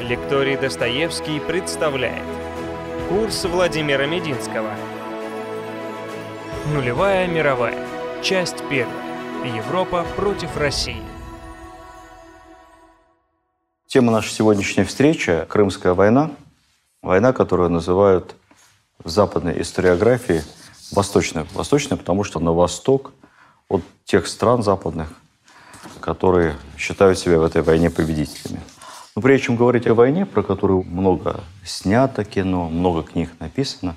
Лекторий Достоевский представляет Курс Владимира Мединского Нулевая мировая. Часть первая. Европа против России. Тема нашей сегодняшней встречи – Крымская война. Война, которую называют в западной историографии восточная. Восточная, потому что на восток от тех стран западных, которые считают себя в этой войне победителями. Но прежде чем говорить о войне, про которую много снято кино, много книг написано,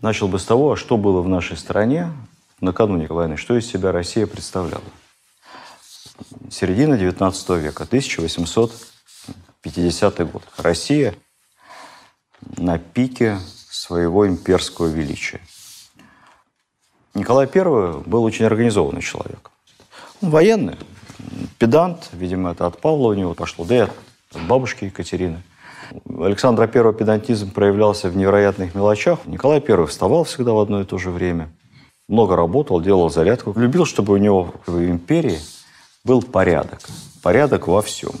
начал бы с того, что было в нашей стране накануне войны, что из себя Россия представляла. Середина XIX века, 1850 год. Россия на пике своего имперского величия. Николай I был очень организованный человек. Он военный, педант, видимо, это от Павла у него пошло, да и от бабушки Екатерины. Александра I педантизм проявлялся в невероятных мелочах. Николай I вставал всегда в одно и то же время. Много работал, делал зарядку. Любил, чтобы у него в империи был порядок. Порядок во всем.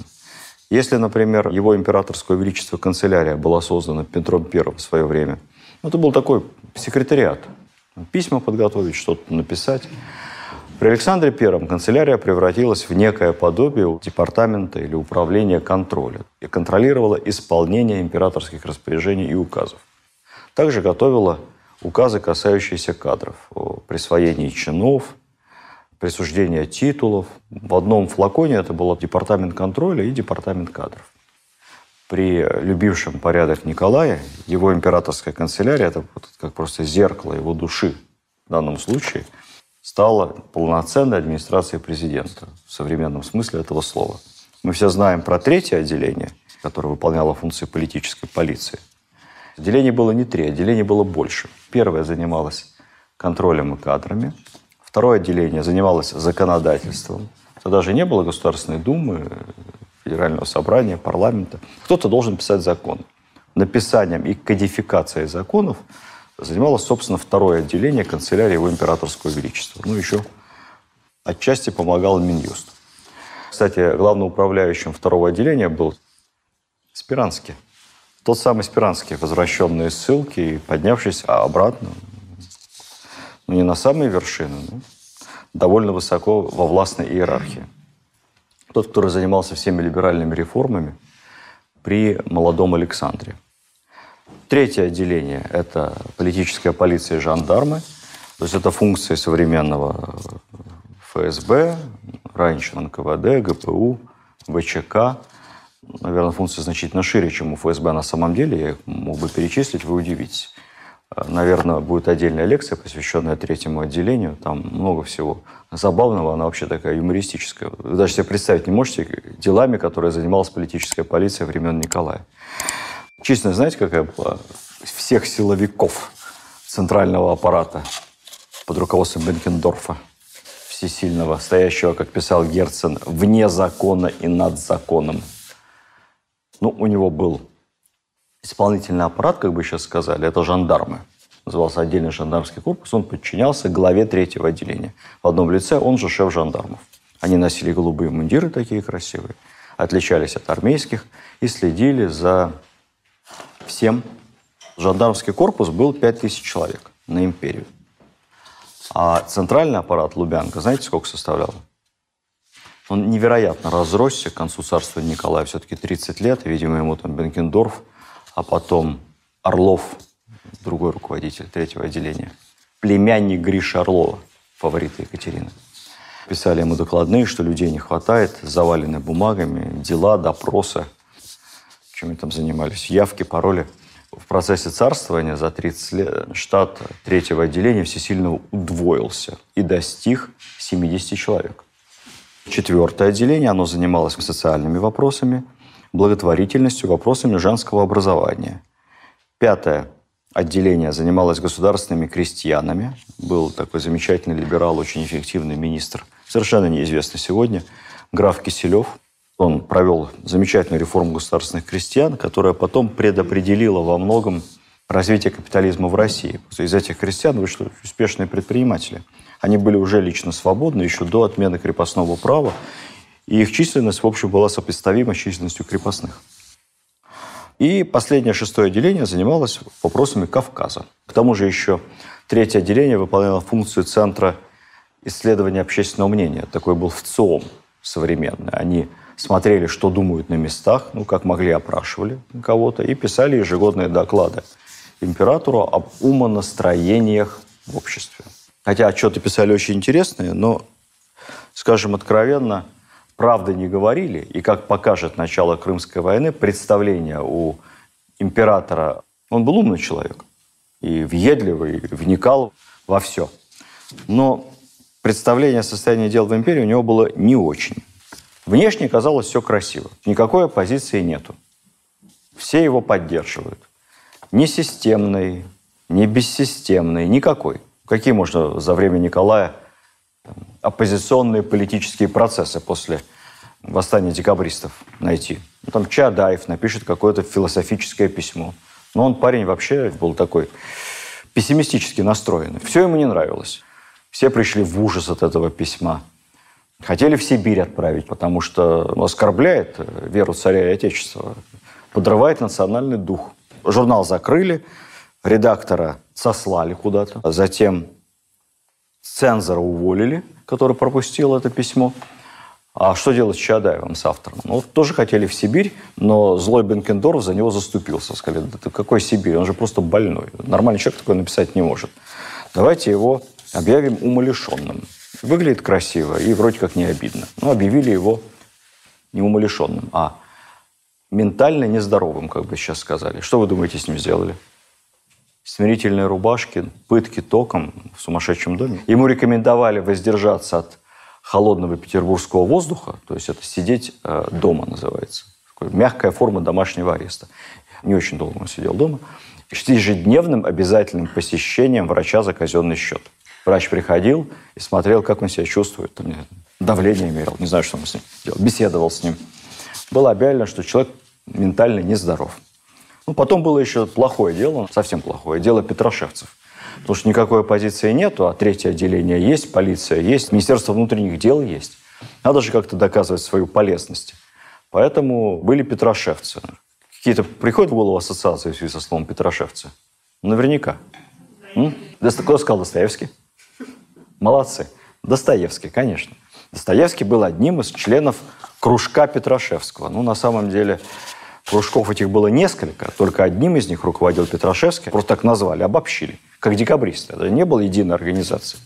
Если, например, его императорское величество канцелярия была создана Петром I в свое время, это был такой секретариат. Письма подготовить, что-то написать. При Александре I канцелярия превратилась в некое подобие департамента или управления контроля и контролировала исполнение императорских распоряжений и указов. Также готовила указы, касающиеся кадров, о присвоении чинов, присуждения титулов. В одном флаконе это был департамент контроля и департамент кадров. При любившем порядок Николая его императорская канцелярия, это как просто зеркало его души в данном случае – стала полноценной администрацией президента в современном смысле этого слова. Мы все знаем про третье отделение, которое выполняло функции политической полиции. Отделений было не три, отделений было больше. Первое занималось контролем и кадрами. Второе отделение занималось законодательством. Тогда же не было Государственной Думы, Федерального собрания, парламента. Кто-то должен писать закон. Написанием и кодификацией законов занималось, собственно, второе отделение канцелярии его императорского величества. Ну, еще отчасти помогал Минюст. Кстати, главноуправляющим второго отделения был Спиранский. Тот самый Спиранский, возвращенный из ссылки и поднявшись обратно, ну, не на самые вершины, но довольно высоко во властной иерархии. Тот, который занимался всеми либеральными реформами при молодом Александре. Третье отделение – это политическая полиция и жандармы. То есть это функции современного ФСБ, раньше НКВД, ГПУ, ВЧК. Наверное, функции значительно шире, чем у ФСБ на самом деле. Я их мог бы перечислить, вы удивитесь. Наверное, будет отдельная лекция, посвященная третьему отделению. Там много всего забавного. Она вообще такая юмористическая. Вы даже себе представить не можете делами, которые занималась политическая полиция времен Николая. Честно, знаете, какая была? Всех силовиков центрального аппарата под руководством Бенкендорфа, всесильного, стоящего, как писал Герцен, вне закона и над законом. Ну, у него был исполнительный аппарат, как бы сейчас сказали, это жандармы. Назывался отдельный жандармский корпус, он подчинялся главе третьего отделения. В одном лице он же шеф жандармов. Они носили голубые мундиры такие красивые, отличались от армейских и следили за всем. Жандармский корпус был 5000 человек на империю. А центральный аппарат Лубянка, знаете, сколько составлял? Он невероятно разросся к концу царства Николая. Все-таки 30 лет, видимо, ему там Бенкендорф, а потом Орлов, другой руководитель третьего отделения. Племянник Гриша Орлова, фаворита Екатерины. Писали ему докладные, что людей не хватает, завалены бумагами, дела, допросы – чем они там занимались, явки, пароли. В процессе царствования за 30 лет штат третьего отделения всесильно удвоился и достиг 70 человек. Четвертое отделение, оно занималось социальными вопросами, благотворительностью, вопросами женского образования. Пятое отделение занималось государственными крестьянами. Был такой замечательный либерал, очень эффективный министр, совершенно неизвестный сегодня, граф Киселев – он провел замечательную реформу государственных крестьян, которая потом предопределила во многом развитие капитализма в России. Из этих крестьян вышли успешные предприниматели. Они были уже лично свободны еще до отмены крепостного права, и их численность, в общем, была сопоставима с численностью крепостных. И последнее, шестое отделение занималось вопросами Кавказа. К тому же еще третье отделение выполняло функцию Центра исследования общественного мнения. Такой был ВЦИОМ современный. Они смотрели, что думают на местах, ну, как могли, опрашивали кого-то, и писали ежегодные доклады императору об умонастроениях в обществе. Хотя отчеты писали очень интересные, но, скажем откровенно, правды не говорили. И как покажет начало Крымской войны, представление у императора, он был умный человек, и въедливый, и вникал во все. Но представление о состоянии дел в империи у него было не очень. Внешне казалось все красиво. Никакой оппозиции нету. Все его поддерживают. Ни системной, ни бессистемной, никакой. Какие можно за время Николая оппозиционные политические процессы после восстания декабристов найти? Ну, там Чадаев напишет какое-то философическое письмо. Но он парень вообще был такой пессимистически настроенный. Все ему не нравилось. Все пришли в ужас от этого письма. Хотели в Сибирь отправить, потому что оскорбляет веру царя и отечества, подрывает национальный дух. Журнал закрыли, редактора сослали куда-то, а затем цензора уволили, который пропустил это письмо. А что делать с Чадаевым, с автором? Ну, тоже хотели в Сибирь, но злой Бенкендорф за него заступился. Сказали, да какой Сибирь? Он же просто больной. Нормальный человек такой написать не может. Давайте его объявим умалишенным. Выглядит красиво и вроде как не обидно. Но объявили его не умалишенным, а ментально нездоровым, как бы сейчас сказали. Что вы думаете, с ним сделали? Смирительные рубашки, пытки током в сумасшедшем доме. Ему рекомендовали воздержаться от холодного петербургского воздуха, то есть это сидеть э, дома называется. Такая мягкая форма домашнего ареста. Не очень долго он сидел дома. с ежедневным обязательным посещением врача за казенный счет. Врач приходил и смотрел, как он себя чувствует. Там, давление мерил, не знаю, что он с ним делал. Беседовал с ним. Было объявлено, что человек ментально нездоров. Ну, потом было еще плохое дело, совсем плохое, дело Петрошевцев. Потому что никакой оппозиции нету, а третье отделение есть, полиция есть, Министерство внутренних дел есть. Надо же как-то доказывать свою полезность. Поэтому были Петрошевцы. Какие-то приходят в голову ассоциации в связи со словом Петрошевцы? Наверняка. Кто сказал Достоевский? Молодцы. Достоевский, конечно. Достоевский был одним из членов кружка Петрашевского. Ну, на самом деле, кружков этих было несколько, только одним из них руководил Петрашевский. Просто так назвали, обобщили, как декабристы. Это не было единой организации.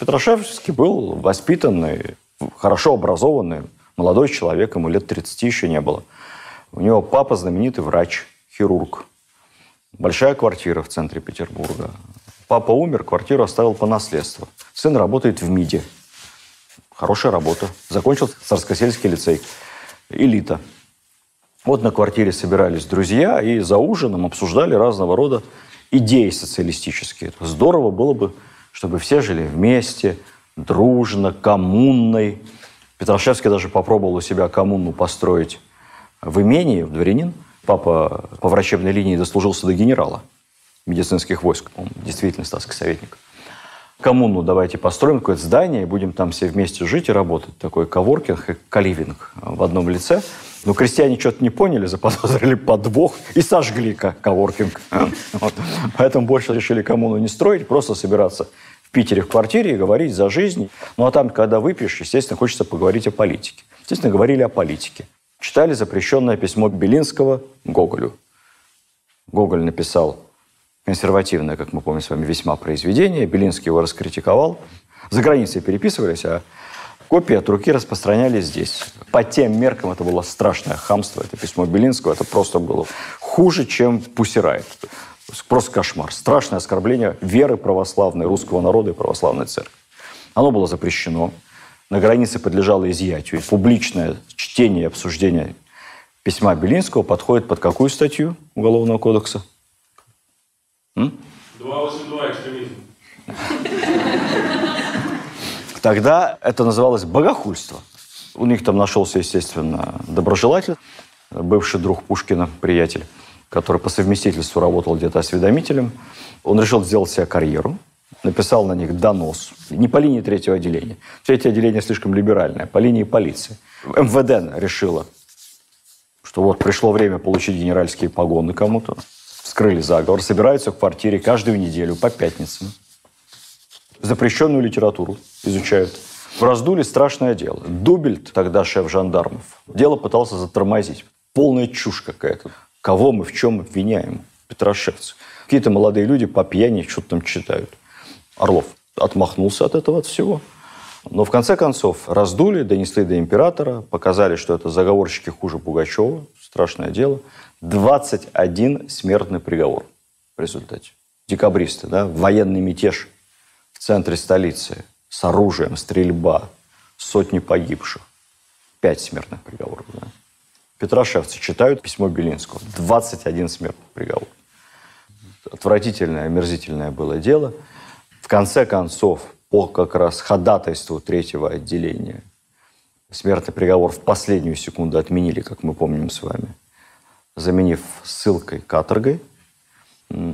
Петрашевский был воспитанный, хорошо образованный, молодой человек, ему лет 30 еще не было. У него папа знаменитый врач, хирург. Большая квартира в центре Петербурга. Папа умер, квартиру оставил по наследству. Сын работает в МИДе. Хорошая работа. Закончил Царскосельский лицей. Элита. Вот на квартире собирались друзья и за ужином обсуждали разного рода идеи социалистические. Здорово было бы, чтобы все жили вместе, дружно, коммунной. Петрашевский даже попробовал у себя коммуну построить в имении, в дворянин. Папа по врачебной линии дослужился до генерала медицинских войск. Он действительно статский советник. Коммуну давайте построим какое-то здание, и будем там все вместе жить и работать. Такой коворкинг и каливинг в одном лице. Но крестьяне что-то не поняли, заподозрили подвох и сожгли коворкинг. Поэтому больше решили коммуну не строить, просто собираться в Питере в квартире и говорить за жизнь. Ну а там, когда выпьешь, естественно, хочется поговорить о политике. Естественно, говорили о политике. Читали запрещенное письмо Белинского Гоголю. Гоголь написал консервативное, как мы помним с вами, весьма произведение. Белинский его раскритиковал. За границей переписывались, а копии от руки распространялись здесь. По тем меркам это было страшное хамство. Это письмо Белинского, это просто было хуже, чем Пусирайт. Просто кошмар. Страшное оскорбление веры православной, русского народа и православной церкви. Оно было запрещено. На границе подлежало изъятию. Публичное чтение и обсуждение письма Белинского подходит под какую статью Уголовного кодекса? 282 экстремизм. Тогда это называлось богохульство. У них там нашелся, естественно, доброжелатель, бывший друг Пушкина, приятель, который по совместительству работал где-то осведомителем. Он решил сделать себе карьеру, написал на них донос. Не по линии третьего отделения. Третье отделение слишком либеральное, по линии полиции. МВД решила, что вот пришло время получить генеральские погоны кому-то. Вскрыли заговор, собираются в квартире каждую неделю по пятницам. Запрещенную литературу изучают. Раздули страшное дело. Дубельт, тогда шеф жандармов, дело пытался затормозить. Полная чушь какая-то. Кого мы в чем обвиняем? Петрошевцы. Какие-то молодые люди по пьяни что-то там читают. Орлов отмахнулся от этого от всего. Но в конце концов раздули, донесли до императора, показали, что это заговорщики хуже Пугачева. Страшное дело. 21 смертный приговор в результате. Декабристы, да, военный мятеж в центре столицы с оружием, стрельба, сотни погибших. Пять смертных приговоров. Да. Петрошевцы читают письмо Белинского. 21 смертный приговор. Отвратительное, омерзительное было дело. В конце концов, по как раз ходатайству третьего отделения, смертный приговор в последнюю секунду отменили, как мы помним с вами, заменив ссылкой каторгой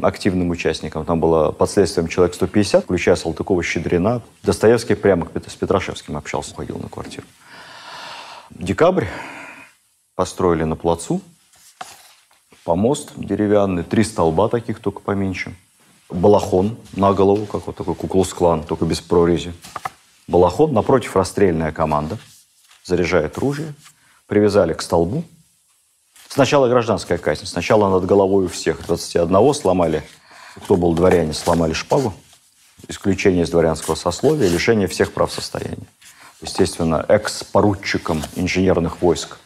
активным участникам. Там было под следствием человек 150, включая Салтыкова, Щедрина. Достоевский прямо с Петрошевским общался, ходил на квартиру. Декабрь построили на плацу, помост деревянный, три столба таких, только поменьше. Балахон на голову, как вот такой куклус-клан, только без прорези. Балахон, напротив расстрельная команда, заряжает ружье, привязали к столбу. Сначала гражданская казнь, сначала над головой у всех 21 сломали, кто был дворяне, сломали шпагу, исключение из дворянского сословия, лишение всех прав состояния. Естественно, экс-поручикам инженерных войск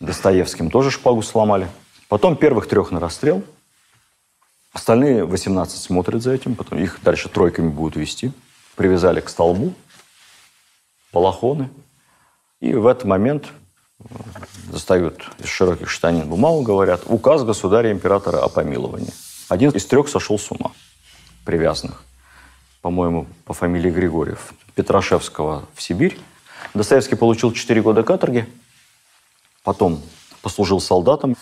Достоевским тоже шпагу сломали. Потом первых трех на расстрел. Остальные 18 смотрят за этим, потом их дальше тройками будут вести. Привязали к столбу, балахоны. И в этот момент достают из широких штанин бумагу, говорят, указ государя-императора о помиловании. Один из трех сошел с ума, привязанных, по-моему, по фамилии Григорьев, Петрошевского в Сибирь. Достоевский получил 4 года каторги, потом послужил солдатом,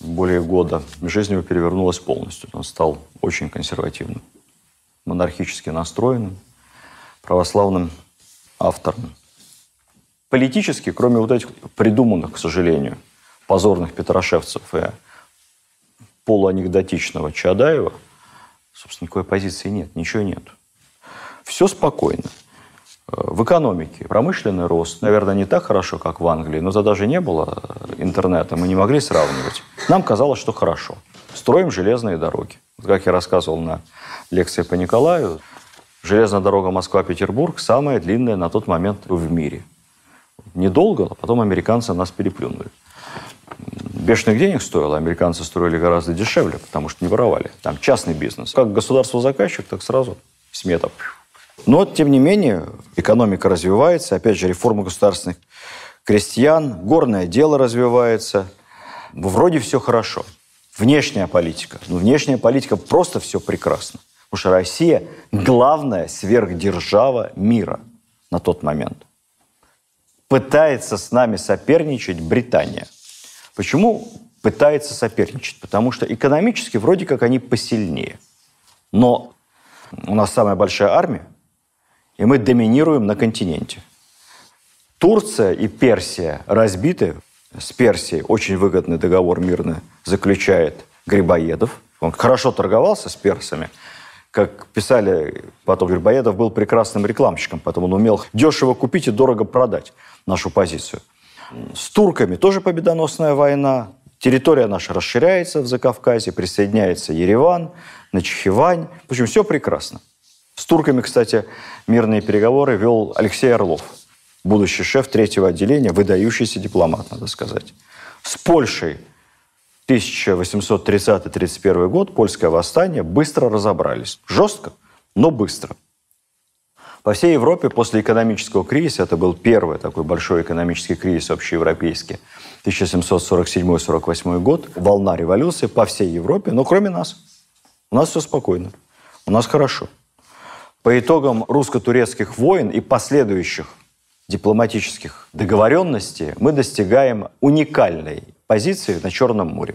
более года, жизнь его перевернулась полностью. Он стал очень консервативным, монархически настроенным, православным автором. Политически, кроме вот этих придуманных, к сожалению, позорных петрошевцев и полуанекдотичного Чадаева, собственно, никакой позиции нет, ничего нет. Все спокойно. В экономике промышленный рост, наверное, не так хорошо, как в Англии, но тогда же не было интернета, мы не могли сравнивать. Нам казалось, что хорошо. Строим железные дороги. Как я рассказывал на лекции по Николаю, железная дорога Москва-Петербург самая длинная на тот момент в мире. Недолго, а потом американцы нас переплюнули. Бешеных денег стоило, американцы строили гораздо дешевле, потому что не воровали. Там частный бизнес. Как государство-заказчик, так сразу смета но, тем не менее, экономика развивается, опять же, реформа государственных крестьян, горное дело развивается. Вроде все хорошо. Внешняя политика. Ну, внешняя политика просто все прекрасно. Потому что Россия – главная сверхдержава мира на тот момент. Пытается с нами соперничать Британия. Почему пытается соперничать? Потому что экономически вроде как они посильнее. Но у нас самая большая армия, и мы доминируем на континенте. Турция и Персия разбиты. С Персией очень выгодный договор мирно заключает Грибоедов. Он хорошо торговался с персами. Как писали потом, Грибоедов был прекрасным рекламщиком, поэтому он умел дешево купить и дорого продать нашу позицию. С турками тоже победоносная война. Территория наша расширяется в Закавказье, присоединяется Ереван, Начхивань. В общем, все прекрасно. С турками, кстати, мирные переговоры вел Алексей Орлов, будущий шеф третьего отделения, выдающийся дипломат, надо сказать. С Польшей 1830-31 год, польское восстание, быстро разобрались. Жестко, но быстро. По всей Европе после экономического кризиса, это был первый такой большой экономический кризис общеевропейский, 1747-48 год, волна революции по всей Европе, но кроме нас. У нас все спокойно, у нас хорошо. По итогам русско-турецких войн и последующих дипломатических договоренностей мы достигаем уникальной позиции на Черном море.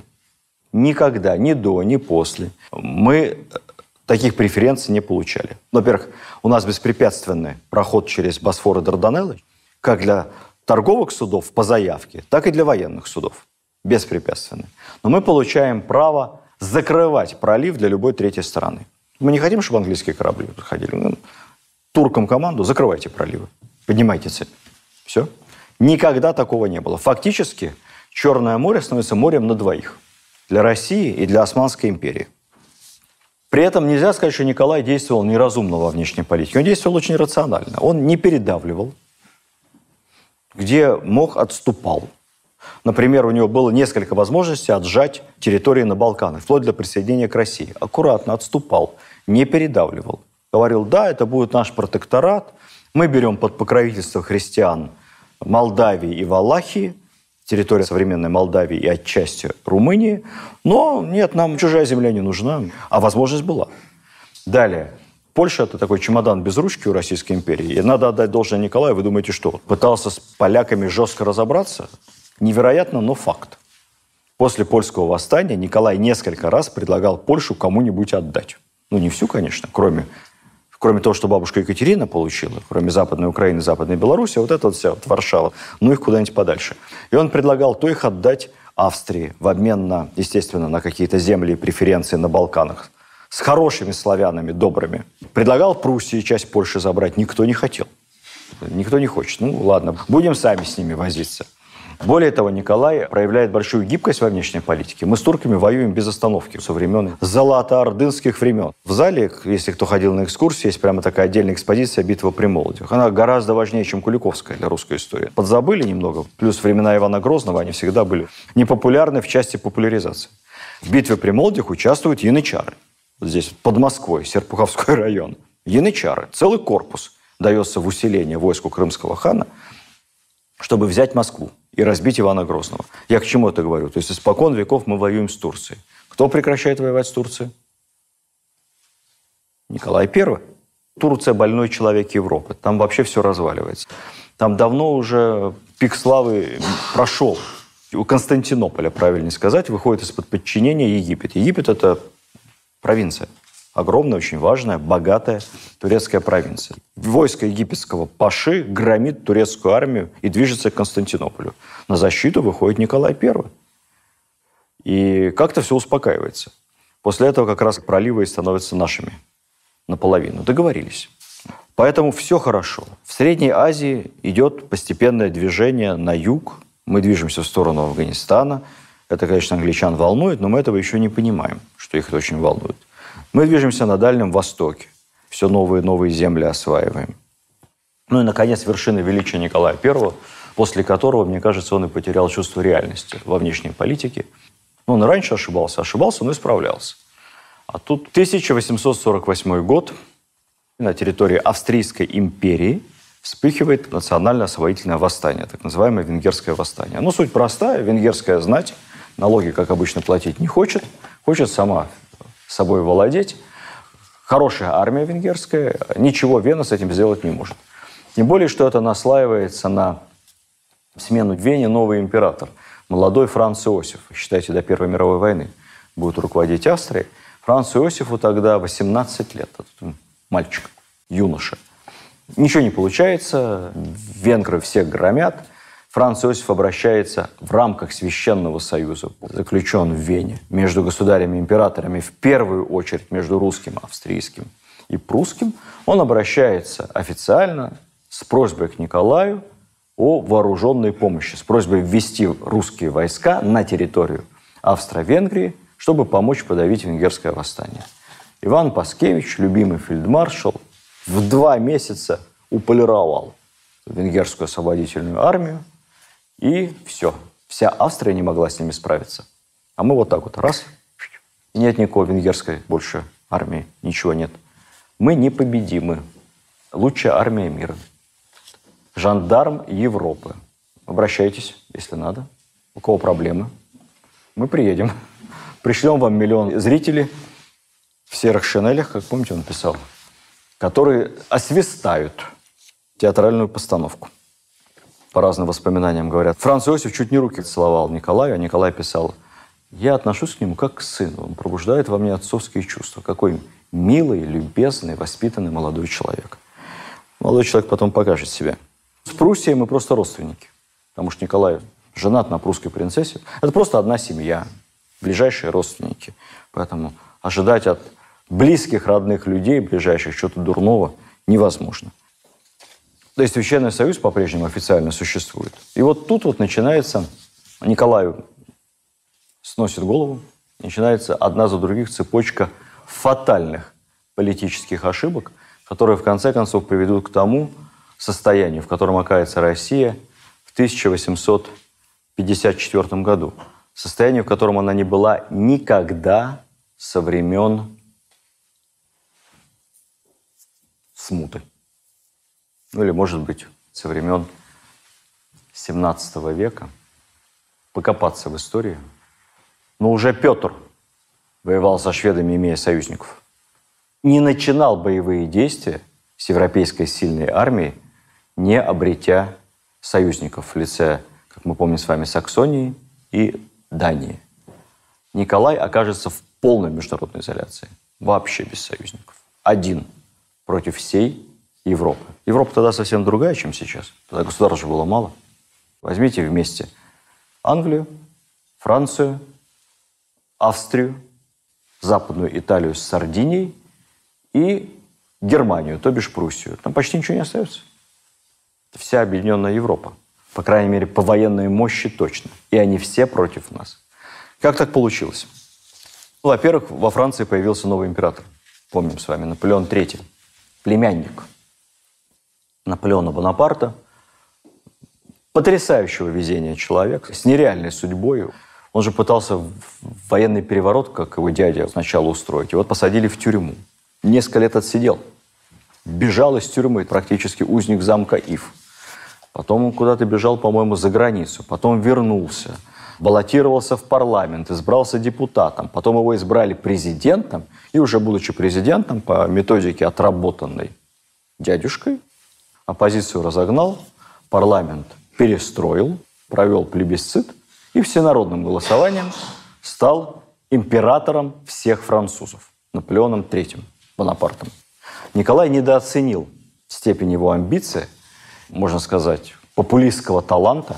Никогда, ни до, ни после мы таких преференций не получали. Во-первых, у нас беспрепятственный проход через Босфор и Дарданеллы, как для торговых судов по заявке, так и для военных судов. беспрепятственно. Но мы получаем право закрывать пролив для любой третьей стороны. Мы не хотим, чтобы английские корабли подходили. Ну, туркам команду, закрывайте проливы, поднимайте цепь. Все. Никогда такого не было. Фактически Черное море становится морем на двоих. Для России и для Османской империи. При этом нельзя сказать, что Николай действовал неразумно во внешней политике. Он действовал очень рационально. Он не передавливал, где мог, отступал. Например, у него было несколько возможностей отжать территории на Балканах, вплоть до присоединения к России. Аккуратно отступал, не передавливал. Говорил, да, это будет наш протекторат, мы берем под покровительство христиан Молдавии и Валахии, территория современной Молдавии и отчасти Румынии, но нет, нам чужая земля не нужна, а возможность была. Далее, Польша – это такой чемодан без ручки у Российской империи. И надо отдать должное Николаю. Вы думаете, что? Пытался с поляками жестко разобраться? Невероятно, но факт. После польского восстания Николай несколько раз предлагал Польшу кому-нибудь отдать. Ну, не всю, конечно, кроме, кроме того, что бабушка Екатерина получила, кроме Западной Украины, Западной Беларуси, вот это вот вся вот Варшава, ну их куда-нибудь подальше. И он предлагал то их отдать Австрии в обмен на, естественно, на какие-то земли и преференции на Балканах, с хорошими славянами, добрыми. Предлагал Пруссии часть Польши забрать, никто не хотел. Никто не хочет. Ну, ладно, будем сами с ними возиться. Более того, Николай проявляет большую гибкость во внешней политике. Мы с турками воюем без остановки со времен золотоордынских времен. В зале, если кто ходил на экскурсии, есть прямо такая отдельная экспозиция «Битва при Молодях». Она гораздо важнее, чем Куликовская для русской истории. Подзабыли немного. Плюс времена Ивана Грозного, они всегда были непопулярны в части популяризации. В битве при Молодях участвуют янычары вот здесь, под Москвой, Серпуховской район, янычары, целый корпус дается в усиление войску крымского хана, чтобы взять Москву и разбить Ивана Грозного. Я к чему это говорю? То есть испокон веков мы воюем с Турцией. Кто прекращает воевать с Турцией? Николай I. Турция – больной человек Европы. Там вообще все разваливается. Там давно уже пик славы прошел. У Константинополя, правильнее сказать, выходит из-под подчинения Египет. Египет – это провинция. Огромная, очень важная, богатая турецкая провинция. Войско египетского Паши громит турецкую армию и движется к Константинополю. На защиту выходит Николай I. И как-то все успокаивается. После этого как раз проливы становятся нашими наполовину. Договорились. Поэтому все хорошо. В Средней Азии идет постепенное движение на юг. Мы движемся в сторону Афганистана – это, конечно, англичан волнует, но мы этого еще не понимаем, что их это очень волнует. Мы движемся на Дальнем Востоке. Все новые и новые земли осваиваем. Ну и, наконец, вершина величия Николая I, после которого, мне кажется, он и потерял чувство реальности во внешней политике. Ну, он раньше ошибался, ошибался, но исправлялся. А тут 1848 год на территории Австрийской империи вспыхивает национально-освоительное восстание, так называемое венгерское восстание. Ну, суть простая. Венгерская знать налоги, как обычно, платить не хочет, хочет сама собой владеть. Хорошая армия венгерская, ничего Вена с этим сделать не может. Тем более, что это наслаивается на смену Вене новый император, молодой Франц Иосиф, считайте, до Первой мировой войны будет руководить Австрией. Францу Иосифу тогда 18 лет, мальчик, юноша. Ничего не получается, венгры всех громят – Франц Иосиф обращается в рамках Священного Союза, заключен в Вене, между государями-императорами, в первую очередь между русским, австрийским и прусским, он обращается официально с просьбой к Николаю о вооруженной помощи, с просьбой ввести русские войска на территорию Австро-Венгрии, чтобы помочь подавить венгерское восстание. Иван Паскевич, любимый фельдмаршал, в два месяца уполировал венгерскую освободительную армию, и все. Вся Австрия не могла с ними справиться. А мы вот так вот, раз, и нет никакой венгерской больше армии, ничего нет. Мы непобедимы. Лучшая армия мира. Жандарм Европы. Обращайтесь, если надо. У кого проблемы? Мы приедем. Пришлем вам миллион зрителей в серых шинелях, как помните, он писал, которые освистают театральную постановку по разным воспоминаниям говорят. Франц Иосиф чуть не руки целовал Николаю, а Николай писал, я отношусь к нему как к сыну. Он пробуждает во мне отцовские чувства. Какой милый, любезный, воспитанный молодой человек. Молодой человек потом покажет себя. С Пруссией мы просто родственники. Потому что Николай женат на прусской принцессе. Это просто одна семья, ближайшие родственники. Поэтому ожидать от близких, родных людей, ближайших, чего-то дурного невозможно. То есть Священный Союз по-прежнему официально существует. И вот тут вот начинается, Николаю сносит голову, начинается одна за других цепочка фатальных политических ошибок, которые в конце концов приведут к тому состоянию, в котором окажется Россия в 1854 году. Состоянию, в котором она не была никогда со времен смуты. Ну или, может быть, со времен 17 века покопаться в истории. Но уже Петр воевал со шведами, имея союзников. Не начинал боевые действия с европейской сильной армией, не обретя союзников в лице, как мы помним с вами, Саксонии и Дании. Николай окажется в полной международной изоляции, вообще без союзников. Один против всей Европы. Европа тогда совсем другая, чем сейчас. Тогда государств было мало. Возьмите вместе Англию, Францию, Австрию, Западную Италию с Сардинией и Германию, то бишь Пруссию. Там почти ничего не остается. Это вся объединенная Европа. По крайней мере, по военной мощи точно. И они все против нас. Как так получилось? Ну, во-первых, во Франции появился новый император. Помним с вами, Наполеон III. Племянник Наполеона Бонапарта. Потрясающего везения человек, с нереальной судьбой. Он же пытался военный переворот, как его дядя сначала устроить. И вот посадили в тюрьму. Несколько лет отсидел. Бежал из тюрьмы, практически узник замка Ив. Потом он куда-то бежал, по-моему, за границу. Потом вернулся. Баллотировался в парламент, избрался депутатом. Потом его избрали президентом. И уже будучи президентом, по методике отработанной дядюшкой, оппозицию разогнал, парламент перестроил, провел плебисцит и всенародным голосованием стал императором всех французов, Наполеоном III, Бонапартом. Николай недооценил степень его амбиции, можно сказать, популистского таланта.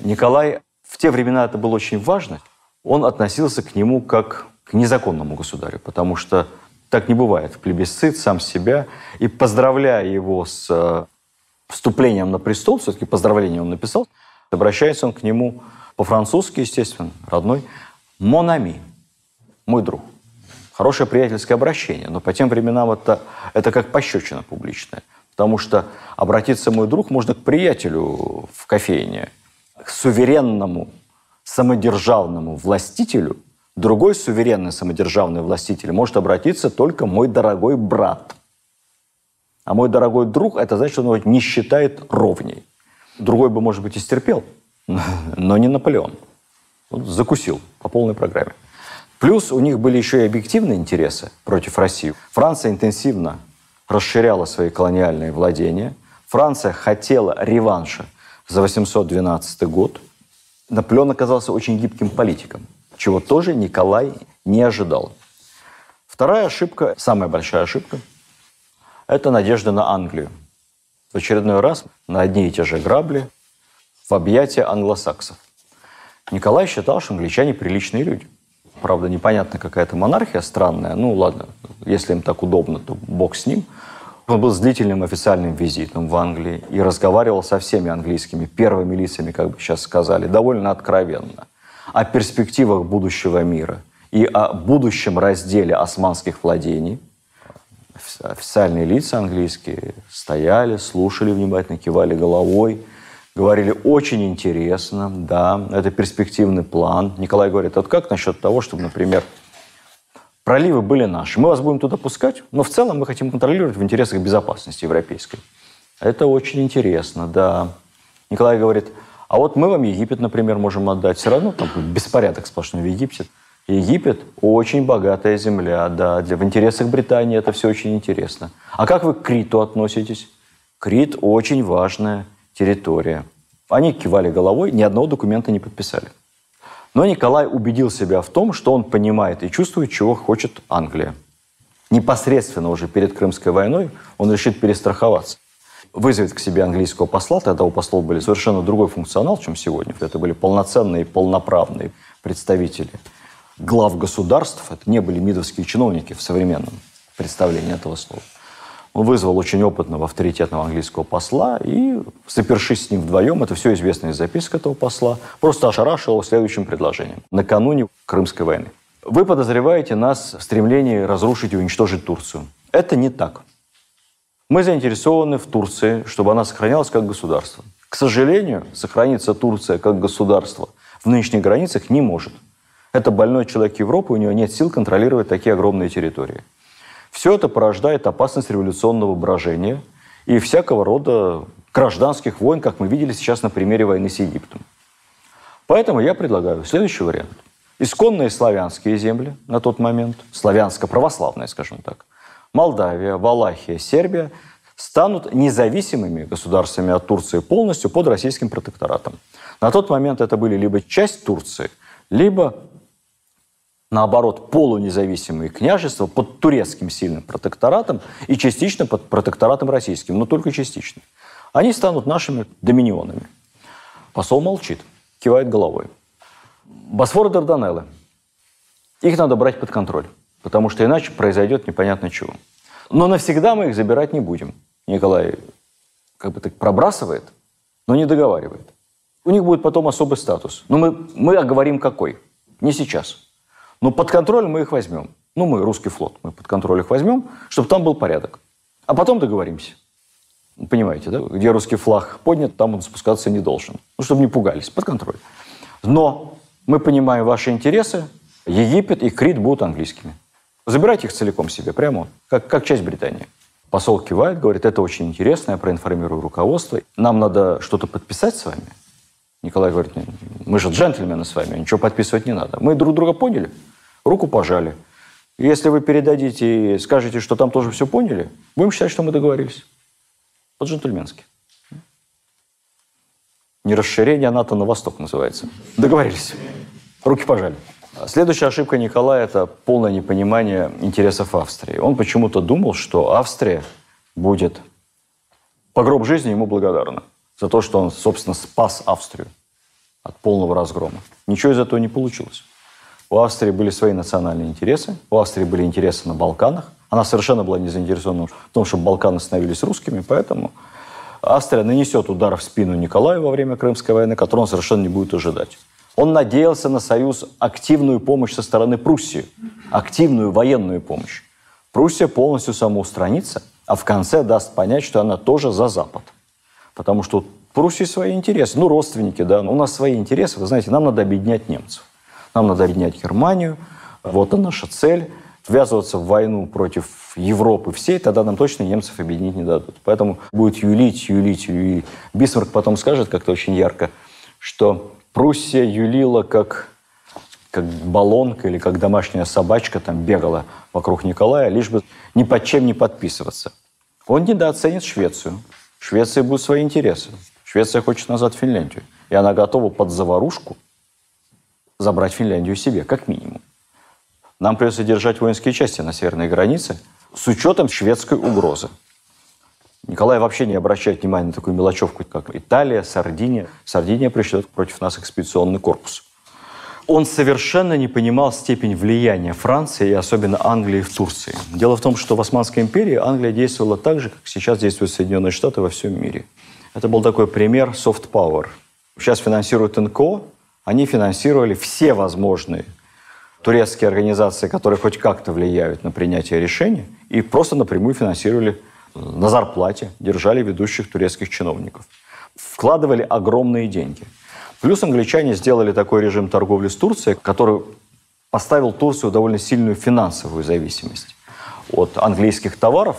Николай, в те времена это было очень важно, он относился к нему как к незаконному государю, потому что так не бывает. Плебисцит сам себя. И поздравляя его с э, вступлением на престол, все-таки поздравление он написал, обращается он к нему по-французски, естественно, родной, «Монами», мой друг. Хорошее приятельское обращение, но по тем временам это, это как пощечина публичная. Потому что обратиться мой друг можно к приятелю в кофейне, к суверенному, самодержавному властителю, другой суверенный самодержавный властитель может обратиться только мой дорогой брат. А мой дорогой друг, это значит, что он его не считает ровней. Другой бы, может быть, и стерпел, но не Наполеон. Он закусил по полной программе. Плюс у них были еще и объективные интересы против России. Франция интенсивно расширяла свои колониальные владения. Франция хотела реванша за 812 год. Наполеон оказался очень гибким политиком, чего тоже Николай не ожидал. Вторая ошибка, самая большая ошибка, это надежда на Англию. В очередной раз на одни и те же грабли в объятия англосаксов. Николай считал, что англичане приличные люди – Правда, непонятно, какая-то монархия странная. Ну, ладно, если им так удобно, то бог с ним. Он был с длительным официальным визитом в Англии и разговаривал со всеми английскими первыми лицами, как бы сейчас сказали, довольно откровенно. О перспективах будущего мира и о будущем разделе османских владений. Официальные лица английские стояли, слушали внимательно, кивали головой – Говорили, очень интересно, да, это перспективный план. Николай говорит, вот как насчет того, чтобы, например, проливы были наши. Мы вас будем туда пускать, но в целом мы хотим контролировать в интересах безопасности европейской. Это очень интересно, да. Николай говорит, а вот мы вам Египет, например, можем отдать. Все равно там беспорядок сплошной в Египте. Египет – очень богатая земля, да. Для, в интересах Британии это все очень интересно. А как вы к Криту относитесь? Крит – очень важная территория. Они кивали головой, ни одного документа не подписали. Но Николай убедил себя в том, что он понимает и чувствует, чего хочет Англия. Непосредственно уже перед Крымской войной он решит перестраховаться. Вызовет к себе английского посла, тогда у послов были совершенно другой функционал, чем сегодня. Это были полноценные, полноправные представители глав государств. Это не были мидовские чиновники в современном представлении этого слова. Он вызвал очень опытного, авторитетного английского посла и, сопершись с ним вдвоем, это все известно из записок этого посла, просто ошарашил его следующим предложением. Накануне Крымской войны. Вы подозреваете нас в стремлении разрушить и уничтожить Турцию. Это не так. Мы заинтересованы в Турции, чтобы она сохранялась как государство. К сожалению, сохраниться Турция как государство в нынешних границах не может. Это больной человек Европы, у него нет сил контролировать такие огромные территории. Все это порождает опасность революционного брожения и всякого рода гражданских войн, как мы видели сейчас на примере войны с Египтом. Поэтому я предлагаю следующий вариант. Исконные славянские земли на тот момент, славянско-православные, скажем так, Молдавия, Валахия, Сербия станут независимыми государствами от Турции полностью под российским протекторатом. На тот момент это были либо часть Турции, либо наоборот, полунезависимые княжества под турецким сильным протекторатом и частично под протекторатом российским, но только частично. Они станут нашими доминионами. Посол молчит, кивает головой. Босфор и Дарданеллы. Их надо брать под контроль, потому что иначе произойдет непонятно чего. Но навсегда мы их забирать не будем. Николай как бы так пробрасывает, но не договаривает. У них будет потом особый статус. Но мы, мы оговорим какой. Не сейчас. Но под контроль мы их возьмем. Ну, мы, русский флот, мы под контроль их возьмем, чтобы там был порядок. А потом договоримся. Понимаете, да? Где русский флаг поднят, там он спускаться не должен. Ну, чтобы не пугались, под контроль. Но мы понимаем ваши интересы. Египет и Крит будут английскими. Забирайте их целиком себе, прямо как, как часть Британии. Посол кивает, говорит, это очень интересно, я проинформирую руководство. Нам надо что-то подписать с вами. Николай говорит, мы же джентльмены с вами, ничего подписывать не надо. Мы друг друга поняли, руку пожали. Если вы передадите и скажете, что там тоже все поняли, будем считать, что мы договорились. По-джентльменски. Не расширение НАТО на восток называется. Договорились. Руки пожали. Следующая ошибка Николая – это полное непонимание интересов Австрии. Он почему-то думал, что Австрия будет по гроб жизни ему благодарна за то, что он, собственно, спас Австрию от полного разгрома. Ничего из этого не получилось. У Австрии были свои национальные интересы, у Австрии были интересы на Балканах. Она совершенно была не заинтересована в том, чтобы Балканы становились русскими, поэтому Австрия нанесет удар в спину Николаю во время Крымской войны, который он совершенно не будет ожидать. Он надеялся на союз, активную помощь со стороны Пруссии, активную военную помощь. Пруссия полностью самоустранится, а в конце даст понять, что она тоже за Запад. Потому что в Пруссии свои интересы, ну, родственники, да, у нас свои интересы, вы знаете, нам надо объединять немцев. Нам надо объединять Германию, вот и наша цель. Ввязываться в войну против Европы всей, тогда нам точно немцев объединить не дадут. Поэтому будет юлить, юлить, юлить. Бисмарк потом скажет как-то очень ярко, что Пруссия юлила как, как баллонка или как домашняя собачка там бегала вокруг Николая, лишь бы ни под чем не подписываться. Он недооценит Швецию. Швеция будет свои интересы. Швеция хочет назад Финляндию. И она готова под заварушку забрать Финляндию себе, как минимум. Нам придется держать воинские части на северной границе с учетом шведской угрозы. Николай вообще не обращает внимания на такую мелочевку, как Италия, Сардиния. Сардиния пришлет против нас экспедиционный корпус. Он совершенно не понимал степень влияния Франции и особенно Англии в Турции. Дело в том, что в Османской империи Англия действовала так же, как сейчас действуют Соединенные Штаты во всем мире. Это был такой пример soft power. Сейчас финансируют НКО, они финансировали все возможные турецкие организации, которые хоть как-то влияют на принятие решений, и просто напрямую финансировали на зарплате, держали ведущих турецких чиновников. Вкладывали огромные деньги. Плюс англичане сделали такой режим торговли с Турцией, который поставил Турцию довольно сильную финансовую зависимость от английских товаров.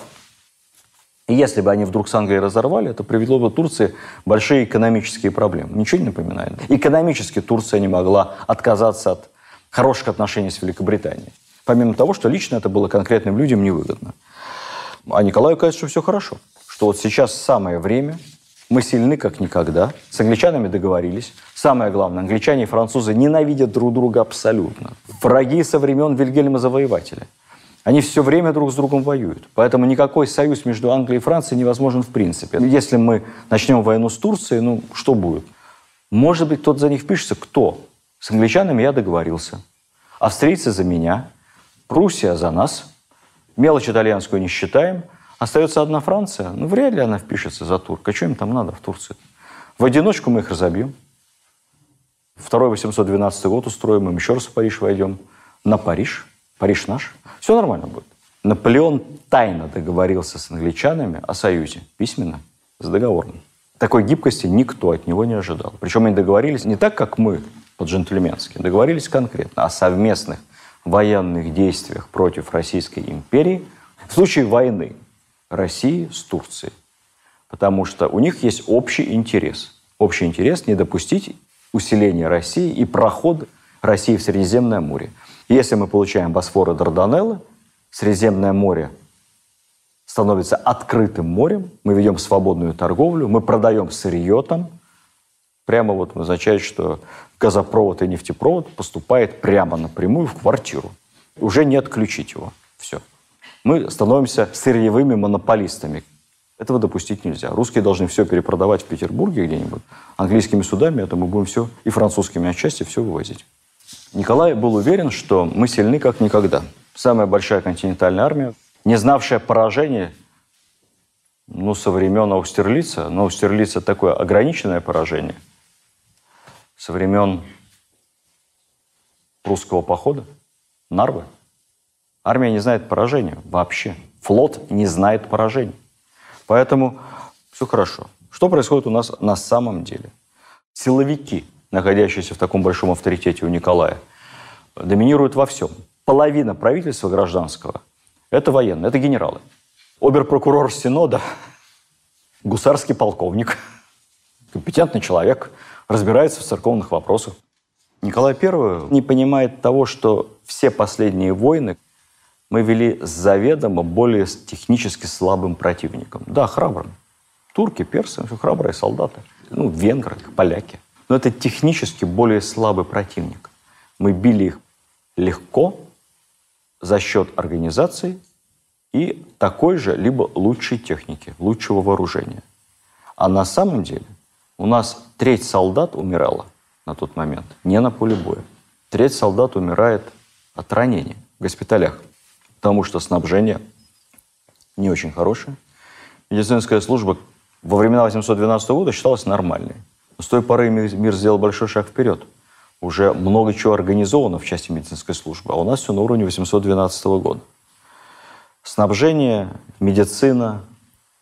И если бы они вдруг с Англией разорвали, это привело бы Турции большие экономические проблемы. Ничего не напоминает. Экономически Турция не могла отказаться от хороших отношений с Великобританией. Помимо того, что лично это было конкретным людям невыгодно. А Николаю кажется, что все хорошо. Что вот сейчас самое время, мы сильны как никогда, с англичанами договорились. Самое главное, англичане и французы ненавидят друг друга абсолютно. Враги со времен Вильгельма Завоевателя. Они все время друг с другом воюют. Поэтому никакой союз между Англией и Францией невозможен в принципе. Если мы начнем войну с Турцией, ну что будет? Может быть, кто-то за них впишется. Кто? С англичанами я договорился. Австрийцы за меня. Пруссия за нас. Мелочь итальянскую не считаем. Остается одна Франция. Ну, вряд ли она впишется за турк. А что им там надо в Турции? В одиночку мы их разобьем. Второй 812 год устроим, им еще раз в Париж войдем. На Париж. Париж наш. Все нормально будет. Наполеон тайно договорился с англичанами о союзе. Письменно. С договором. Такой гибкости никто от него не ожидал. Причем они договорились не так, как мы, по-джентльменски. Договорились конкретно о совместных военных действиях против Российской империи в случае войны России с Турцией. Потому что у них есть общий интерес. Общий интерес не допустить усиления России и прохода России в Средиземное море. Если мы получаем Босфор и Дарданеллы, Средиземное море становится открытым морем, мы ведем свободную торговлю, мы продаем сырье там, прямо вот означает, что газопровод и нефтепровод поступает прямо напрямую в квартиру. Уже не отключить его. Все. Мы становимся сырьевыми монополистами. Этого допустить нельзя. Русские должны все перепродавать в Петербурге где-нибудь. Английскими судами это мы будем все, и французскими отчасти все вывозить. Николай был уверен, что мы сильны как никогда. Самая большая континентальная армия, не знавшая поражения ну, со времен Аустерлица, но Аустерлиц – это такое ограниченное поражение, со времен русского похода, Нарвы. Армия не знает поражения вообще. Флот не знает поражений. Поэтому все хорошо. Что происходит у нас на самом деле? Силовики, находящиеся в таком большом авторитете у Николая, доминируют во всем. Половина правительства гражданского – это военные, это генералы. Оберпрокурор Синода, гусарский полковник, компетентный человек, разбирается в церковных вопросах. Николай I не понимает того, что все последние войны мы вели заведомо более технически слабым противником. Да, храбрым. Турки, персы, храбрые солдаты. Ну, венгры, поляки. Но это технически более слабый противник. Мы били их легко за счет организации и такой же, либо лучшей техники, лучшего вооружения. А на самом деле у нас треть солдат умирала на тот момент не на поле боя. Треть солдат умирает от ранений в госпиталях потому что снабжение не очень хорошее. Медицинская служба во времена 812 года считалась нормальной. Но с той поры мир сделал большой шаг вперед. Уже много чего организовано в части медицинской службы, а у нас все на уровне 812 года. Снабжение, медицина,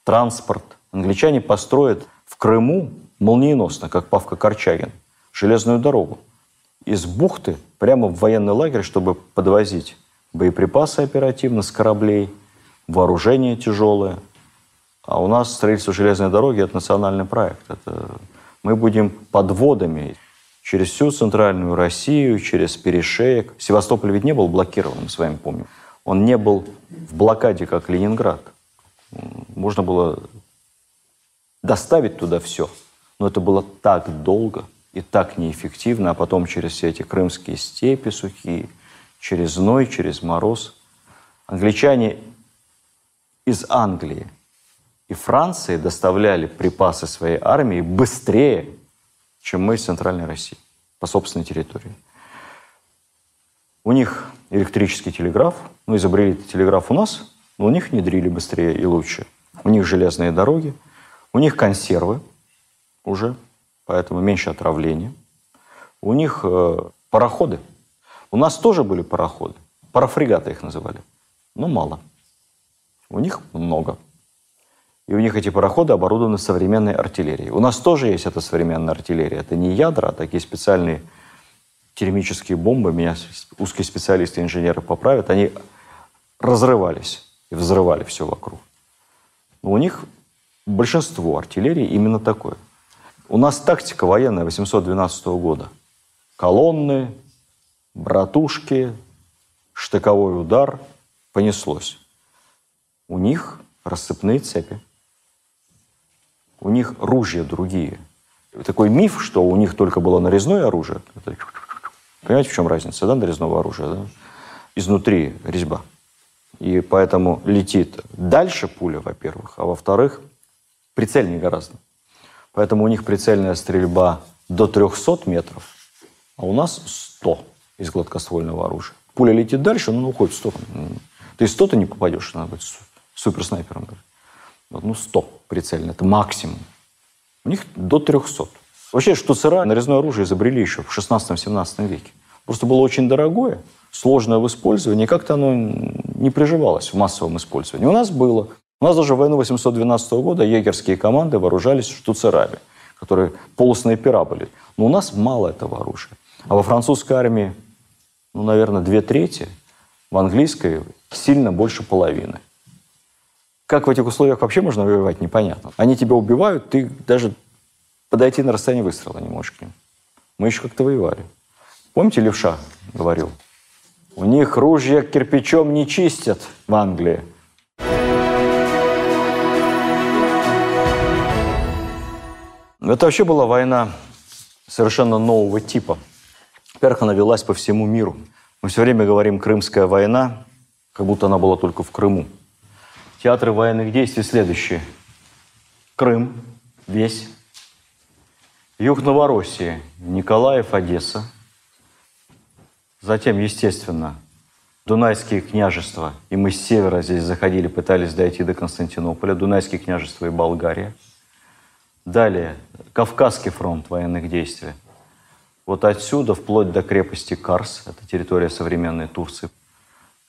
транспорт. Англичане построят в Крыму молниеносно, как Павка Корчагин, железную дорогу. Из бухты прямо в военный лагерь, чтобы подвозить боеприпасы оперативно с кораблей, вооружение тяжелое. А у нас строительство железной дороги – это национальный проект. Это мы будем подводами через всю центральную Россию, через перешеек. Севастополь ведь не был блокированным, с вами помним. Он не был в блокаде, как Ленинград. Можно было доставить туда все. Но это было так долго и так неэффективно, а потом через все эти крымские степи сухие – через зной, через мороз. Англичане из Англии и Франции доставляли припасы своей армии быстрее, чем мы из Центральной России по собственной территории. У них электрический телеграф, ну, изобрели телеграф у нас, но у них внедрили быстрее и лучше. У них железные дороги, у них консервы уже, поэтому меньше отравления. У них э, пароходы – у нас тоже были пароходы. Парафрегаты их называли. Но мало. У них много. И у них эти пароходы оборудованы современной артиллерией. У нас тоже есть эта современная артиллерия. Это не ядра, а такие специальные термические бомбы. Меня узкие специалисты, инженеры поправят. Они разрывались и взрывали все вокруг. Но у них большинство артиллерии именно такое. У нас тактика военная 812 года. Колонны, братушки, штыковой удар, понеслось. У них рассыпные цепи. У них ружья другие. Такой миф, что у них только было нарезное оружие. Понимаете, в чем разница, да, нарезного оружия? Да? Изнутри резьба. И поэтому летит дальше пуля, во-первых, а во-вторых, прицельнее гораздо. Поэтому у них прицельная стрельба до 300 метров, а у нас 100 из гладкоствольного оружия. Пуля летит дальше, но уходит в сторону. Ты 100 ты не попадешь, надо быть суперснайпером. Вот, ну, 100 прицельно, это максимум. У них до 300. Вообще, что штуцера нарезное оружие изобрели еще в 16-17 веке. Просто было очень дорогое, сложное в использовании, и как-то оно не приживалось в массовом использовании. У нас было. У нас даже в войну 812 года егерские команды вооружались штуцерами, которые полуснайпера были. Но у нас мало этого оружия. А во французской армии, ну, наверное, две трети, в английской сильно больше половины. Как в этих условиях вообще можно воевать, непонятно. Они тебя убивают, ты даже подойти на расстояние выстрела не можешь к ним. Мы еще как-то воевали. Помните, Левша говорил? У них ружья кирпичом не чистят в Англии. Это вообще была война совершенно нового типа. Во-первых, она велась по всему миру. Мы все время говорим «Крымская война», как будто она была только в Крыму. Театры военных действий следующие. Крым, весь. Юг Новороссии, Николаев, Одесса. Затем, естественно, Дунайские княжества. И мы с севера здесь заходили, пытались дойти до Константинополя. Дунайские княжества и Болгария. Далее, Кавказский фронт военных действий. Вот отсюда, вплоть до крепости Карс, это территория современной Турции.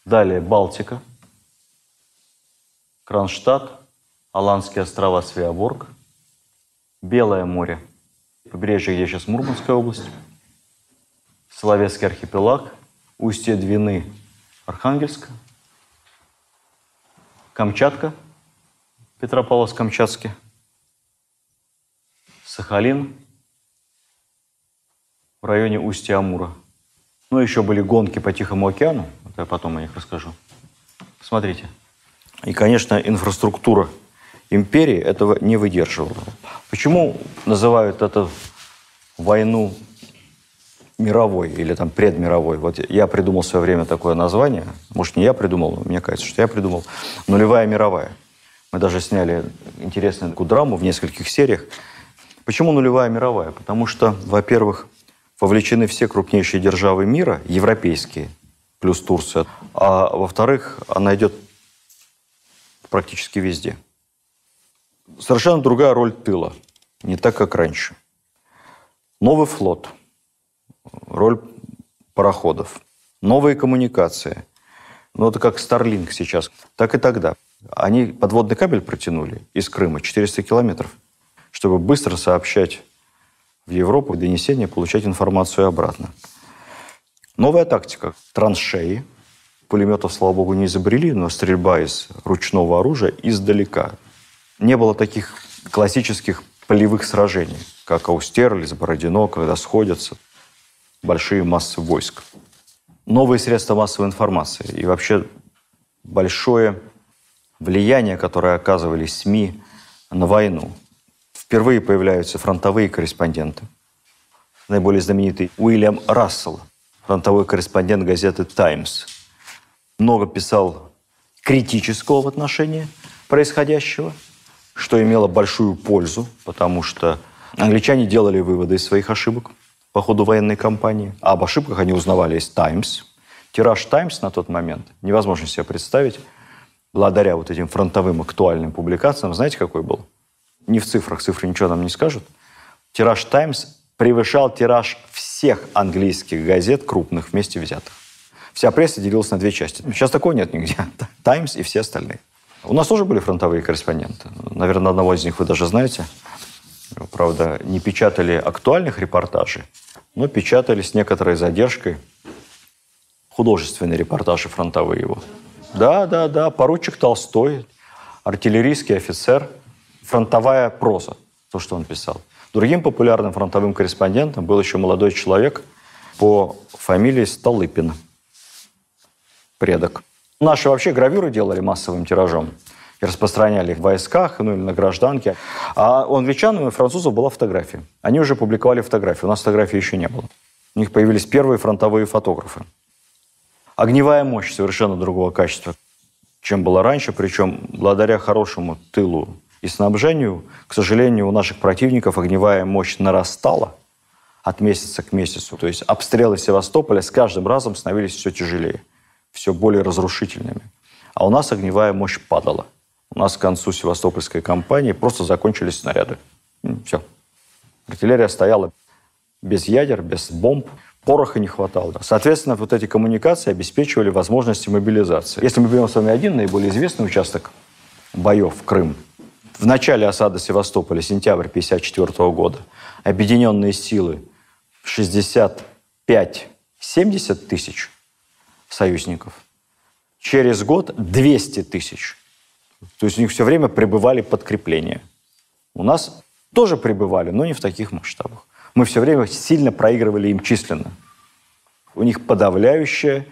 Далее, Балтика – Кронштадт, Аланские острова Свеоборг, Белое море, побережье, где сейчас Мурманская область, Соловецкий архипелаг, устье Двины, Архангельск, Камчатка, Петропавловск-Камчатский, Сахалин, в районе устья Амура. Ну, еще были гонки по Тихому океану, это я потом о них расскажу. Смотрите – и, конечно, инфраструктура империи этого не выдерживала. Почему называют эту войну мировой или там предмировой? Вот я придумал в свое время такое название. Может, не я придумал, но мне кажется, что я придумал. Нулевая мировая. Мы даже сняли интересную драму в нескольких сериях. Почему нулевая мировая? Потому что, во-первых, вовлечены все крупнейшие державы мира, европейские, плюс Турция. А во-вторых, она идет практически везде. Совершенно другая роль тыла, не так, как раньше. Новый флот, роль пароходов, новые коммуникации. Ну, это как Starlink сейчас, так и тогда. Они подводный кабель протянули из Крыма 400 километров, чтобы быстро сообщать в Европу, донесение, получать информацию обратно. Новая тактика. Траншеи – Пулеметов, слава богу, не изобрели, но стрельба из ручного оружия издалека. Не было таких классических полевых сражений, как Аустерлиц, Бородино, когда сходятся большие массы войск. Новые средства массовой информации и вообще большое влияние, которое оказывали СМИ на войну. Впервые появляются фронтовые корреспонденты. Наиболее знаменитый Уильям Рассел, фронтовой корреспондент газеты «Таймс», много писал критического в отношении происходящего, что имело большую пользу, потому что англичане делали выводы из своих ошибок по ходу военной кампании, а об ошибках они узнавали из «Таймс». Тираж «Таймс» на тот момент невозможно себе представить, благодаря вот этим фронтовым актуальным публикациям, знаете, какой был? Не в цифрах, цифры ничего нам не скажут. Тираж «Таймс» превышал тираж всех английских газет крупных вместе взятых. Вся пресса делилась на две части. Сейчас такого нет нигде. «Таймс» и все остальные. У нас тоже были фронтовые корреспонденты. Наверное, одного из них вы даже знаете. Правда, не печатали актуальных репортажей, но печатали с некоторой задержкой художественные репортажи фронтовые его. Да, да, да, поручик Толстой, артиллерийский офицер, фронтовая проза, то, что он писал. Другим популярным фронтовым корреспондентом был еще молодой человек по фамилии Столыпин – предок. Наши вообще гравюры делали массовым тиражом и распространяли их в войсках, ну или на гражданке. А у англичан и французов была фотография. Они уже публиковали фотографии. У нас фотографий еще не было. У них появились первые фронтовые фотографы. Огневая мощь совершенно другого качества. чем было раньше, причем благодаря хорошему тылу и снабжению, к сожалению, у наших противников огневая мощь нарастала от месяца к месяцу. То есть обстрелы Севастополя с каждым разом становились все тяжелее, все более разрушительными. А у нас огневая мощь падала. У нас к концу Севастопольской кампании просто закончились снаряды. Все. Артиллерия стояла без ядер, без бомб, пороха не хватало. Соответственно, вот эти коммуникации обеспечивали возможности мобилизации. Если мы берем с вами один наиболее известный участок боев Крым, в начале осады Севастополя, сентябрь 1954 года, объединенные силы 65-70 тысяч союзников. Через год 200 тысяч. То есть у них все время пребывали подкрепления. У нас тоже пребывали, но не в таких масштабах. Мы все время сильно проигрывали им численно. У них подавляющее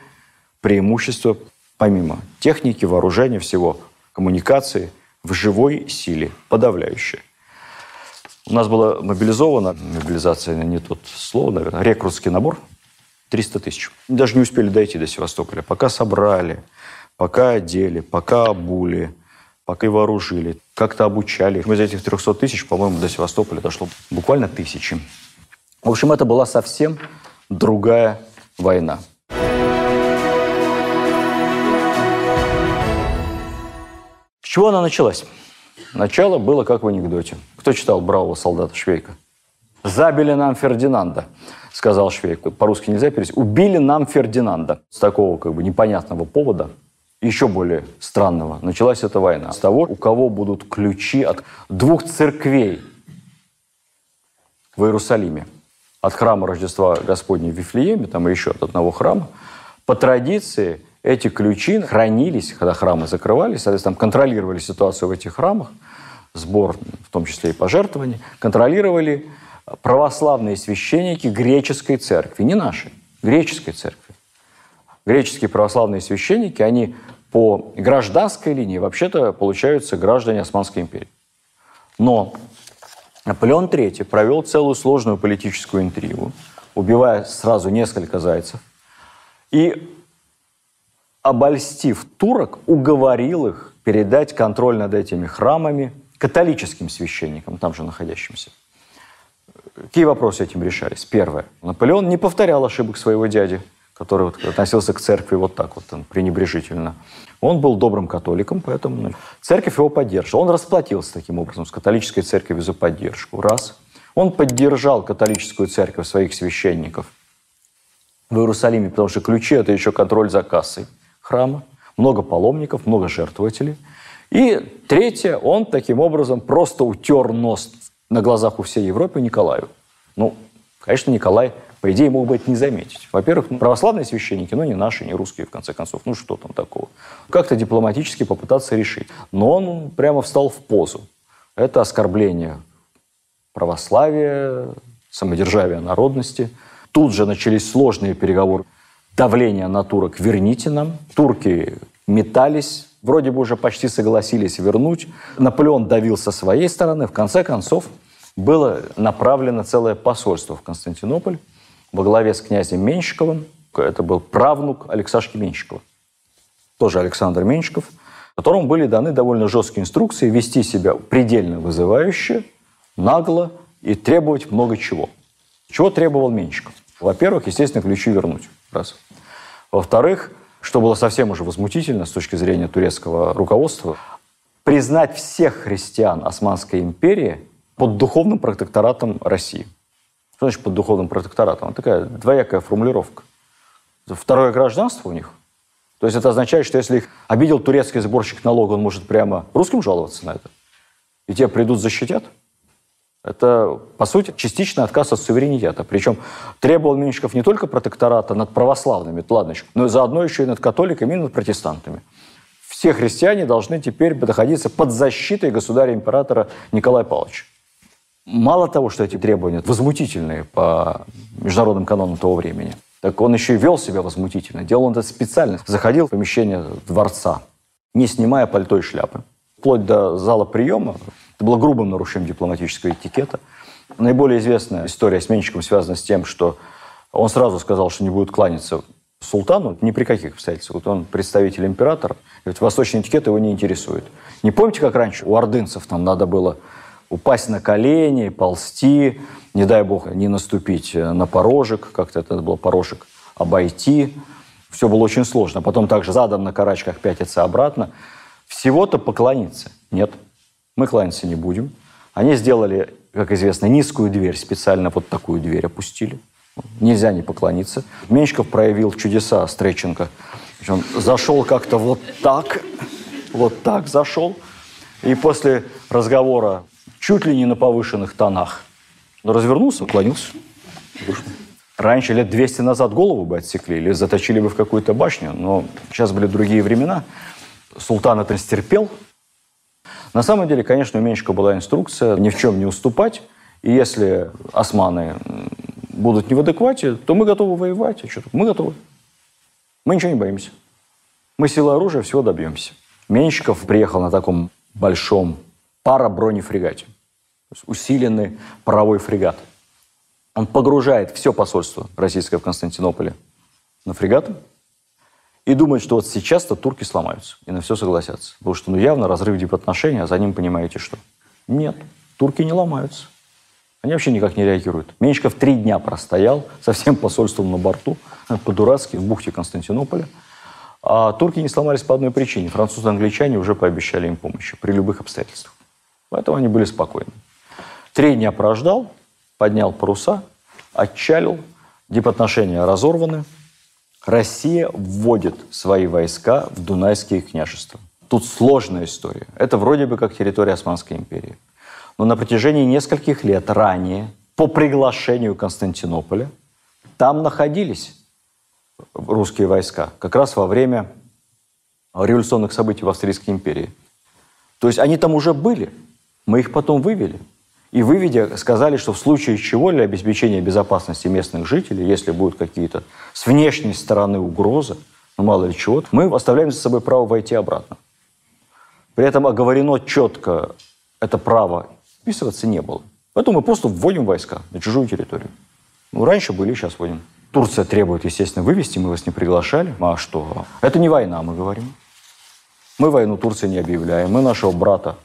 преимущество, помимо техники, вооружения, всего, коммуникации, в живой силе, подавляющее. У нас было мобилизовано, мобилизация не тот слово, наверное, рекрутский набор, 300 тысяч. Даже не успели дойти до Севастополя. Пока собрали, пока одели, пока обули, пока и вооружили, как-то обучали. Из этих 300 тысяч, по-моему, до Севастополя дошло буквально тысячи. В общем, это была совсем другая война. С чего она началась? Начало было как в анекдоте. Кто читал «Бравого солдата Швейка»? «Забили нам Фердинанда», сказал Швейк. По-русски нельзя перевести. «Убили нам Фердинанда». С такого как бы непонятного повода, еще более странного, началась эта война. С того, у кого будут ключи от двух церквей в Иерусалиме – от храма Рождества Господня в Вифлееме, там и еще от одного храма, по традиции эти ключи хранились, когда храмы закрывались, соответственно, контролировали ситуацию в этих храмах, сбор, в том числе и пожертвования, контролировали православные священники греческой церкви, не нашей, греческой церкви. Греческие православные священники, они по гражданской линии вообще-то получаются граждане Османской империи. Но Наполеон III провел целую сложную политическую интригу, убивая сразу несколько зайцев, и, обольстив турок, уговорил их передать контроль над этими храмами католическим священникам, там же находящимся. Какие вопросы этим решались? Первое. Наполеон не повторял ошибок своего дяди, который вот относился к церкви вот так вот, там, пренебрежительно. Он был добрым католиком, поэтому ну, церковь его поддерживала. Он расплатился таким образом с католической церковью за поддержку. Раз. Он поддержал католическую церковь, своих священников в Иерусалиме, потому что ключи – это еще контроль за кассой храма. Много паломников, много жертвователей. И третье, он таким образом просто утер нос на глазах у всей Европы Николаю. Ну, конечно, Николай по идее, мог бы это не заметить. Во-первых, ну, православные священники, ну, не наши, не русские, в конце концов. Ну, что там такого? Как-то дипломатически попытаться решить. Но он прямо встал в позу. Это оскорбление православия, самодержавия народности. Тут же начались сложные переговоры. Давление на турок «верните нам». Турки метались, вроде бы уже почти согласились вернуть. Наполеон давил со своей стороны. В конце концов, было направлено целое посольство в Константинополь во главе с князем Менщиковым. Это был правнук Алексашки Менщикова. Тоже Александр Менщиков, которому были даны довольно жесткие инструкции вести себя предельно вызывающе, нагло и требовать много чего. Чего требовал Менщиков? Во-первых, естественно, ключи вернуть. Раз. Во-вторых, что было совсем уже возмутительно с точки зрения турецкого руководства, признать всех христиан Османской империи под духовным протекторатом России – что значит под духовным протекторатом? такая двоякая формулировка. Второе гражданство у них. То есть это означает, что если их обидел турецкий сборщик налога, он может прямо русским жаловаться на это. И те придут защитят. Это, по сути, частичный отказ от суверенитета. Причем требовал Меньшиков не только протектората над православными, ладно но и заодно еще и над католиками, и над протестантами. Все христиане должны теперь находиться под защитой государя-императора Николая Павловича. Мало того, что эти требования возмутительные по международным канонам того времени, так он еще и вел себя возмутительно. Делал он это специально. Заходил в помещение дворца, не снимая пальто и шляпы. Вплоть до зала приема. Это было грубым нарушением дипломатического этикета. Наиболее известная история с Менщиком связана с тем, что он сразу сказал, что не будет кланяться султану ни при каких обстоятельствах. Вот он представитель императора, говорит, восточный этикет его не интересует. Не помните, как раньше у ордынцев там надо было упасть на колени, ползти, не дай бог не наступить на порожек, как-то это был порожек, обойти. Все было очень сложно. Потом также задом на карачках пятиться обратно. Всего-то поклониться. Нет, мы кланяться не будем. Они сделали, как известно, низкую дверь, специально вот такую дверь опустили. Нельзя не поклониться. Меньшиков проявил чудеса Стреченко. Он зашел как-то вот так, вот так зашел. И после разговора чуть ли не на повышенных тонах развернулся, уклонился. Раньше, лет 200 назад, голову бы отсекли или заточили бы в какую-то башню, но сейчас были другие времена. Султан это стерпел. На самом деле, конечно, у Меньшика была инструкция ни в чем не уступать. И если османы будут не в адеквате, то мы готовы воевать. А что Мы готовы. Мы ничего не боимся. Мы силой оружия всего добьемся. Меньшиков приехал на таком большом парабронефрегате. Усиленный паровой фрегат. Он погружает все посольство российское в Константинополе на фрегаты и думает, что вот сейчас-то турки сломаются и на все согласятся. Потому что ну, явно разрыв дипотношений, а за ним понимаете что. Нет, турки не ломаются. Они вообще никак не реагируют. Меньшиков три дня простоял со всем посольством на борту, по-дурацки, в бухте Константинополя. А турки не сломались по одной причине. Французы и англичане уже пообещали им помощи при любых обстоятельствах. Поэтому они были спокойны. Три дня прождал, поднял паруса, отчалил, дипотношения разорваны. Россия вводит свои войска в Дунайские княжества. Тут сложная история. Это вроде бы как территория Османской империи. Но на протяжении нескольких лет ранее, по приглашению Константинополя, там находились русские войска, как раз во время революционных событий в Австрийской империи. То есть они там уже были, мы их потом вывели. И выведя, сказали, что в случае чего для обеспечения безопасности местных жителей, если будут какие-то с внешней стороны угрозы, ну мало ли чего, мы оставляем за собой право войти обратно. При этом оговорено четко это право вписываться не было. Поэтому мы просто вводим войска на чужую территорию. Ну, раньше были, сейчас вводим. Турция требует, естественно, вывести, мы вас не приглашали. А что? Это не война, мы говорим. Мы войну Турции не объявляем. Мы нашего брата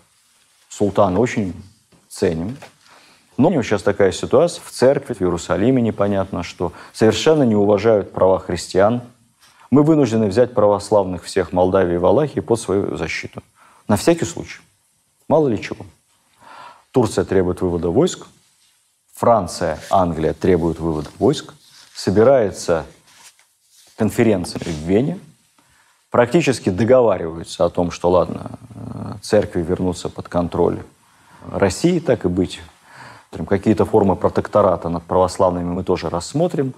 султана очень ценим. Но сейчас такая ситуация в церкви, в Иерусалиме непонятно, что совершенно не уважают права христиан. Мы вынуждены взять православных всех Молдавии и Валахии под свою защиту. На всякий случай. Мало ли чего. Турция требует вывода войск, Франция, Англия требуют вывода войск, собирается конференция в Вене, практически договариваются о том, что ладно, э, церкви вернутся под контроль России, так и быть. Какие-то формы протектората над православными мы тоже рассмотрим.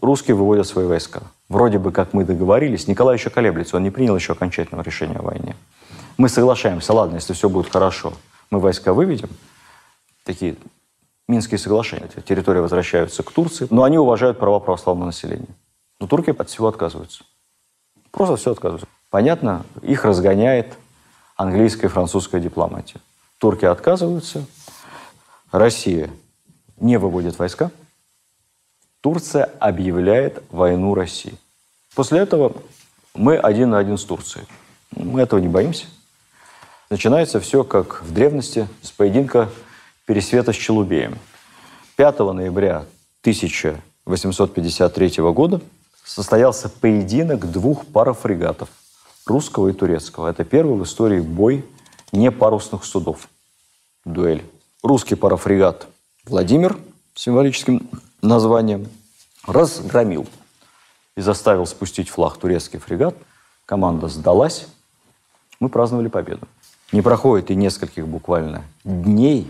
Русские выводят свои войска. Вроде бы, как мы договорились, Николай еще колеблется, он не принял еще окончательного решения о войне. Мы соглашаемся, ладно, если все будет хорошо, мы войска выведем – такие Минские соглашения. Территории возвращаются к Турции, но они уважают права православного населения. Но турки от всего отказываются. Просто все отказываются. Понятно, их разгоняет английская и французская дипломатия. Турки отказываются, Россия не выводит войска, Турция объявляет войну России. После этого мы один на один с Турцией. Мы этого не боимся. Начинается все как в древности, с поединка Пересвета с Челубеем. 5 ноября 1853 года состоялся поединок двух парафрегатов, русского и турецкого. Это первый в истории бой непарусных судов. Дуэль. Русский парафрегат Владимир, символическим названием, разгромил и заставил спустить флаг турецкий фрегат. Команда сдалась. Мы праздновали победу. Не проходит и нескольких буквально дней,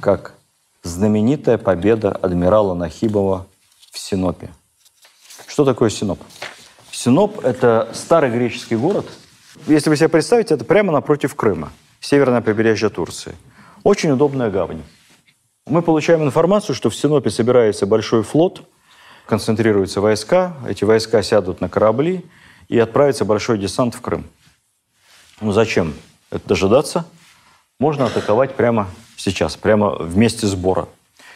как знаменитая победа адмирала Нахибова в Синопе. Что такое Синоп? Синоп – это старый греческий город. Если вы себе представите, это прямо напротив Крыма, северное побережье Турции. Очень удобная гавань. Мы получаем информацию, что в Синопе собирается большой флот, концентрируются войска, эти войска сядут на корабли и отправится большой десант в Крым. Ну зачем это дожидаться? Можно атаковать прямо сейчас, прямо в месте сбора.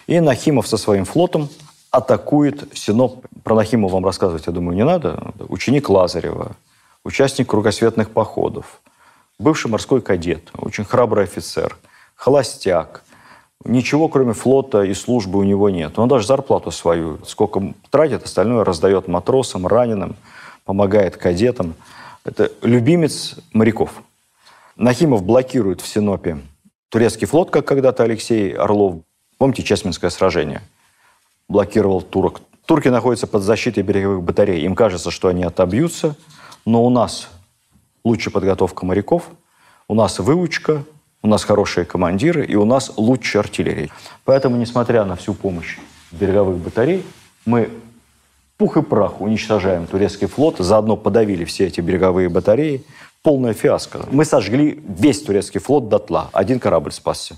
И Нахимов со своим флотом атакует Синоп. Про Нахимова вам рассказывать, я думаю, не надо. Ученик Лазарева, участник кругосветных походов, бывший морской кадет, очень храбрый офицер, холостяк. Ничего, кроме флота и службы у него нет. Он даже зарплату свою, сколько тратит, остальное раздает матросам, раненым, помогает кадетам. Это любимец моряков. Нахимов блокирует в Синопе турецкий флот, как когда-то Алексей Орлов. Помните Чесменское сражение? Блокировал турок. Турки находятся под защитой береговых батарей. Им кажется, что они отобьются, но у нас лучшая подготовка моряков, у нас выучка, у нас хорошие командиры и у нас лучшая артиллерия. Поэтому, несмотря на всю помощь береговых батарей, мы пух и прах уничтожаем турецкий флот, заодно подавили все эти береговые батареи. Полная фиаско. Мы сожгли весь турецкий флот дотла. Один корабль спасся.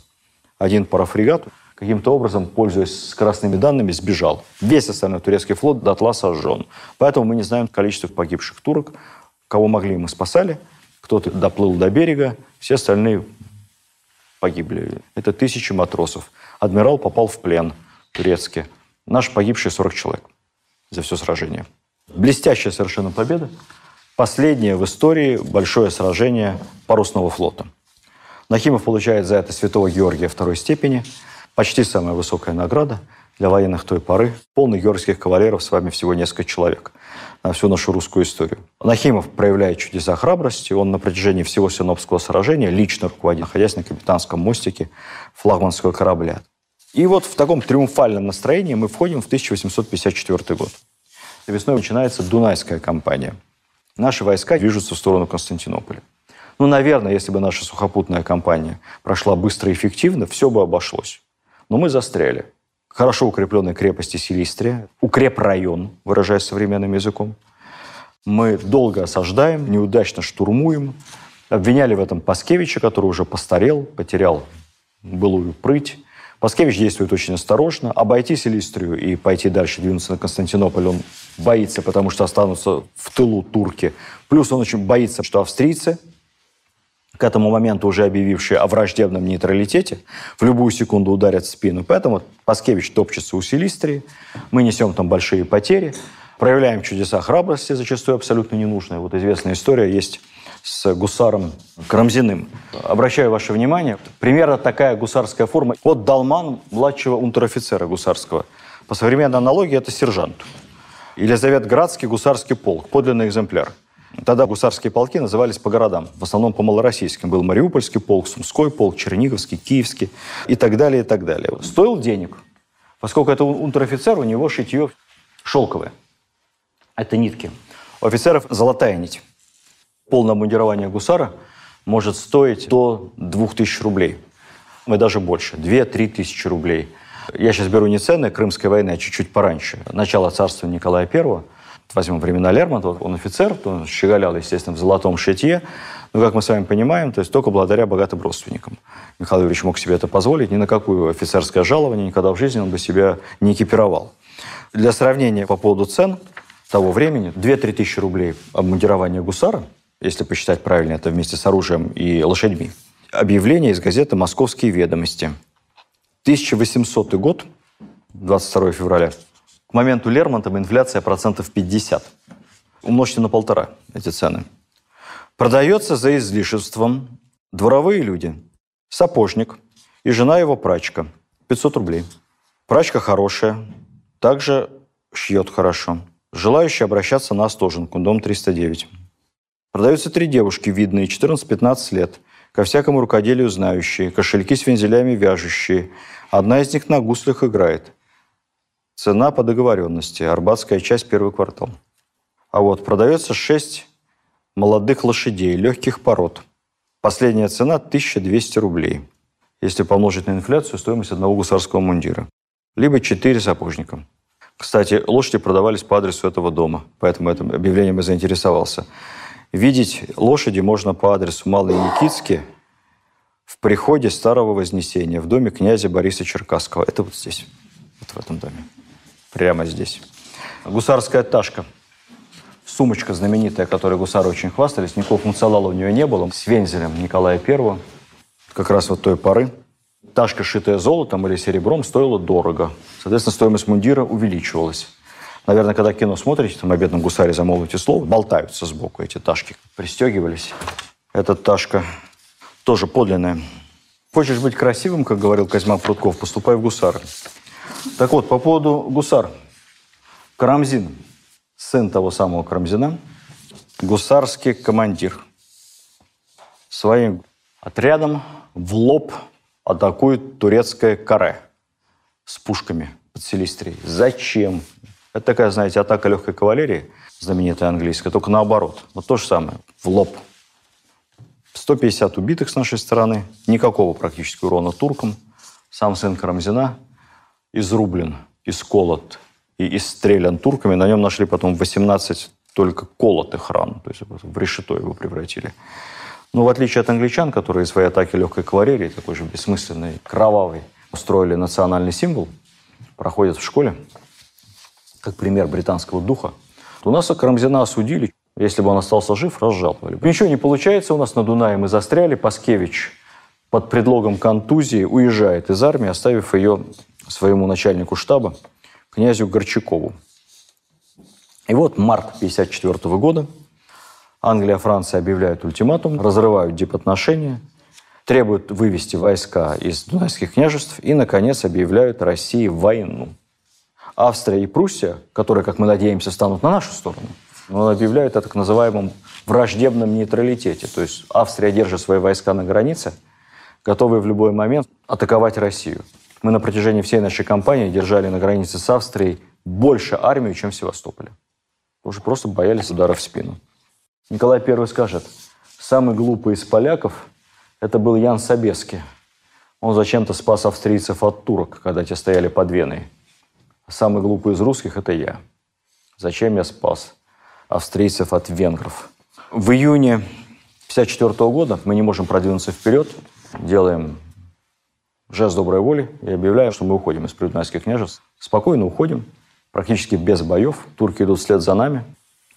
Один парафрегат каким-то образом, пользуясь скоростными данными, сбежал. Весь остальной турецкий флот дотла сожжен. Поэтому мы не знаем количество погибших турок. Кого могли, мы спасали. Кто-то доплыл до берега, все остальные погибли. Это тысячи матросов. Адмирал попал в плен турецкий. Наш погибший 40 человек за все сражение. Блестящая совершенно победа. Последнее в истории большое сражение парусного флота. Нахимов получает за это святого Георгия второй степени. Почти самая высокая награда для военных той поры. Полный георгиевских кавалеров с вами всего несколько человек на всю нашу русскую историю. Нахимов проявляет чудеса храбрости. Он на протяжении всего Синопского сражения лично руководит, находясь на капитанском мостике флагманского корабля. И вот в таком триумфальном настроении мы входим в 1854 год. Весной начинается Дунайская кампания. Наши войска движутся в сторону Константинополя. Ну, наверное, если бы наша сухопутная кампания прошла быстро и эффективно, все бы обошлось. Но мы застряли хорошо укрепленной крепости Силистрия, укрепрайон, выражаясь современным языком. Мы долго осаждаем, неудачно штурмуем. Обвиняли в этом Паскевича, который уже постарел, потерял былую прыть. Паскевич действует очень осторожно. Обойти Силистрию и пойти дальше, двинуться на Константинополь он боится, потому что останутся в тылу турки. Плюс он очень боится, что австрийцы к этому моменту уже объявившие о враждебном нейтралитете, в любую секунду ударят в спину. Поэтому Паскевич топчется у Силистрии, мы несем там большие потери, проявляем чудеса храбрости, зачастую абсолютно ненужные. Вот известная история есть с гусаром Карамзиным. Обращаю ваше внимание, примерно такая гусарская форма. Вот Далман, младшего унтер-офицера гусарского. По современной аналогии это сержант. Елизавет Градский, гусарский полк, подлинный экземпляр – Тогда гусарские полки назывались по городам, в основном по малороссийским. Был Мариупольский полк, Сумской полк, Черниговский, Киевский и так далее, и так далее. Стоил денег, поскольку это унтер-офицер, у него шитье шелковое. Это нитки. У офицеров золотая нить. Полное мундирование гусара может стоить до 2000 рублей. И даже больше. 2-3 тысячи рублей. Я сейчас беру не цены Крымской войны, а чуть-чуть пораньше. Начало царства Николая Первого возьмем времена Лермонтова, он офицер, он щеголял, естественно, в золотом шитье, но, как мы с вами понимаем, то есть только благодаря богатым родственникам. Михаил Юрьевич мог себе это позволить, ни на какую офицерское жалование никогда в жизни он бы себя не экипировал. Для сравнения по поводу цен того времени, 2-3 тысячи рублей обмундирование гусара, если посчитать правильно это вместе с оружием и лошадьми. Объявление из газеты «Московские ведомости». 1800 год, 22 февраля, моменту Лермонтова инфляция процентов 50. Умножьте на полтора эти цены. Продается за излишеством дворовые люди, сапожник и жена его прачка. 500 рублей. Прачка хорошая, также шьет хорошо. Желающие обращаться на Остоженку, дом 309. Продаются три девушки, видные, 14-15 лет, ко всякому рукоделию знающие, кошельки с вензелями вяжущие. Одна из них на гуслях играет – Цена по договоренности. Арбатская часть, первый квартал. А вот продается 6 молодых лошадей, легких пород. Последняя цена 1200 рублей. Если помножить на инфляцию, стоимость одного гусарского мундира. Либо 4 сапожника. Кстати, лошади продавались по адресу этого дома, поэтому этим объявлением я заинтересовался. Видеть лошади можно по адресу Малый Никитский в приходе Старого Вознесения в доме князя Бориса Черкасского. Это вот здесь, вот в этом доме прямо здесь. Гусарская ташка. Сумочка знаменитая, которой гусары очень хвастались. Никакого функционала у нее не было. С вензелем Николая Первого. Как раз вот той поры. ташка, шитая золотом или серебром, стоила дорого. Соответственно, стоимость мундира увеличивалась. Наверное, когда кино смотрите, там о бедном гусаре замолвите слово, болтаются сбоку эти ташки. Пристегивались. Эта ташка тоже подлинная. Хочешь быть красивым, как говорил Козьма Прутков, поступай в гусары. Так вот, по поводу гусар. Карамзин, сын того самого Карамзина, гусарский командир. Своим отрядом в лоб атакует турецкое каре с пушками под Селистрией. Зачем? Это такая, знаете, атака легкой кавалерии, знаменитая английская, только наоборот. Вот то же самое, в лоб. 150 убитых с нашей стороны, никакого практически урона туркам. Сам сын Карамзина изрублен, исколот и истрелян турками. На нем нашли потом 18 только колотых ран, то есть в решето его превратили. Но в отличие от англичан, которые свои атаки легкой кавалерии, такой же бессмысленной, кровавой, устроили национальный символ, проходят в школе, как пример британского духа. У нас Карамзина осудили. Если бы он остался жив, разжаловали. Ничего не получается. У нас на Дунае мы застряли. Паскевич под предлогом контузии уезжает из армии, оставив ее своему начальнику штаба, князю Горчакову. И вот март 1954 года Англия и Франция объявляют ультиматум, разрывают дипотношения, требуют вывести войска из Дунайских княжеств и, наконец, объявляют России войну. Австрия и Пруссия, которые, как мы надеемся, станут на нашу сторону, но объявляют о так называемом враждебном нейтралитете. То есть Австрия держит свои войска на границе, готовые в любой момент атаковать Россию. Мы на протяжении всей нашей кампании держали на границе с Австрией больше армию, чем в Севастополе. Уже просто боялись удара в спину. Николай I скажет, самый глупый из поляков – это был Ян Собеский. Он зачем-то спас австрийцев от турок, когда те стояли под Веной. Самый глупый из русских – это я. Зачем я спас австрийцев от венгров? В июне 1954 года мы не можем продвинуться вперед, делаем жест доброй воли и объявляем, что мы уходим из Придунайских княжеств. Спокойно уходим, практически без боев. Турки идут вслед за нами,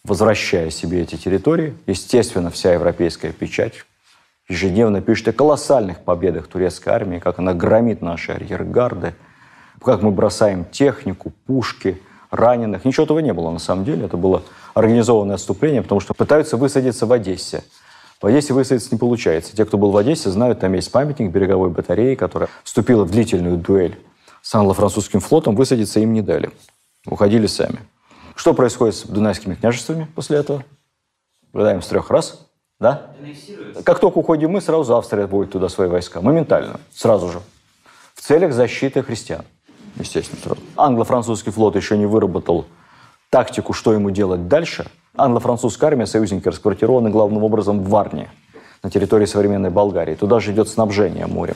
возвращая себе эти территории. Естественно, вся европейская печать ежедневно пишет о колоссальных победах турецкой армии, как она громит наши арьергарды – как мы бросаем технику, пушки, раненых. Ничего этого не было на самом деле. Это было организованное отступление, потому что пытаются высадиться в Одессе. В Одессе высадиться не получается. Те, кто был в Одессе, знают, там есть памятник береговой батареи, которая вступила в длительную дуэль с англо-французским флотом. Высадиться им не дали. Уходили сами. Что происходит с дунайскими княжествами после этого? Выдаем с трех раз. Да? Как только уходим мы, сразу Австрия будет туда свои войска. Моментально. Сразу же. В целях защиты христиан естественно, сразу. Англо-французский флот еще не выработал тактику, что ему делать дальше. Англо-французская армия, союзники расквартированы главным образом в Варне, на территории современной Болгарии. Туда же идет снабжение морем.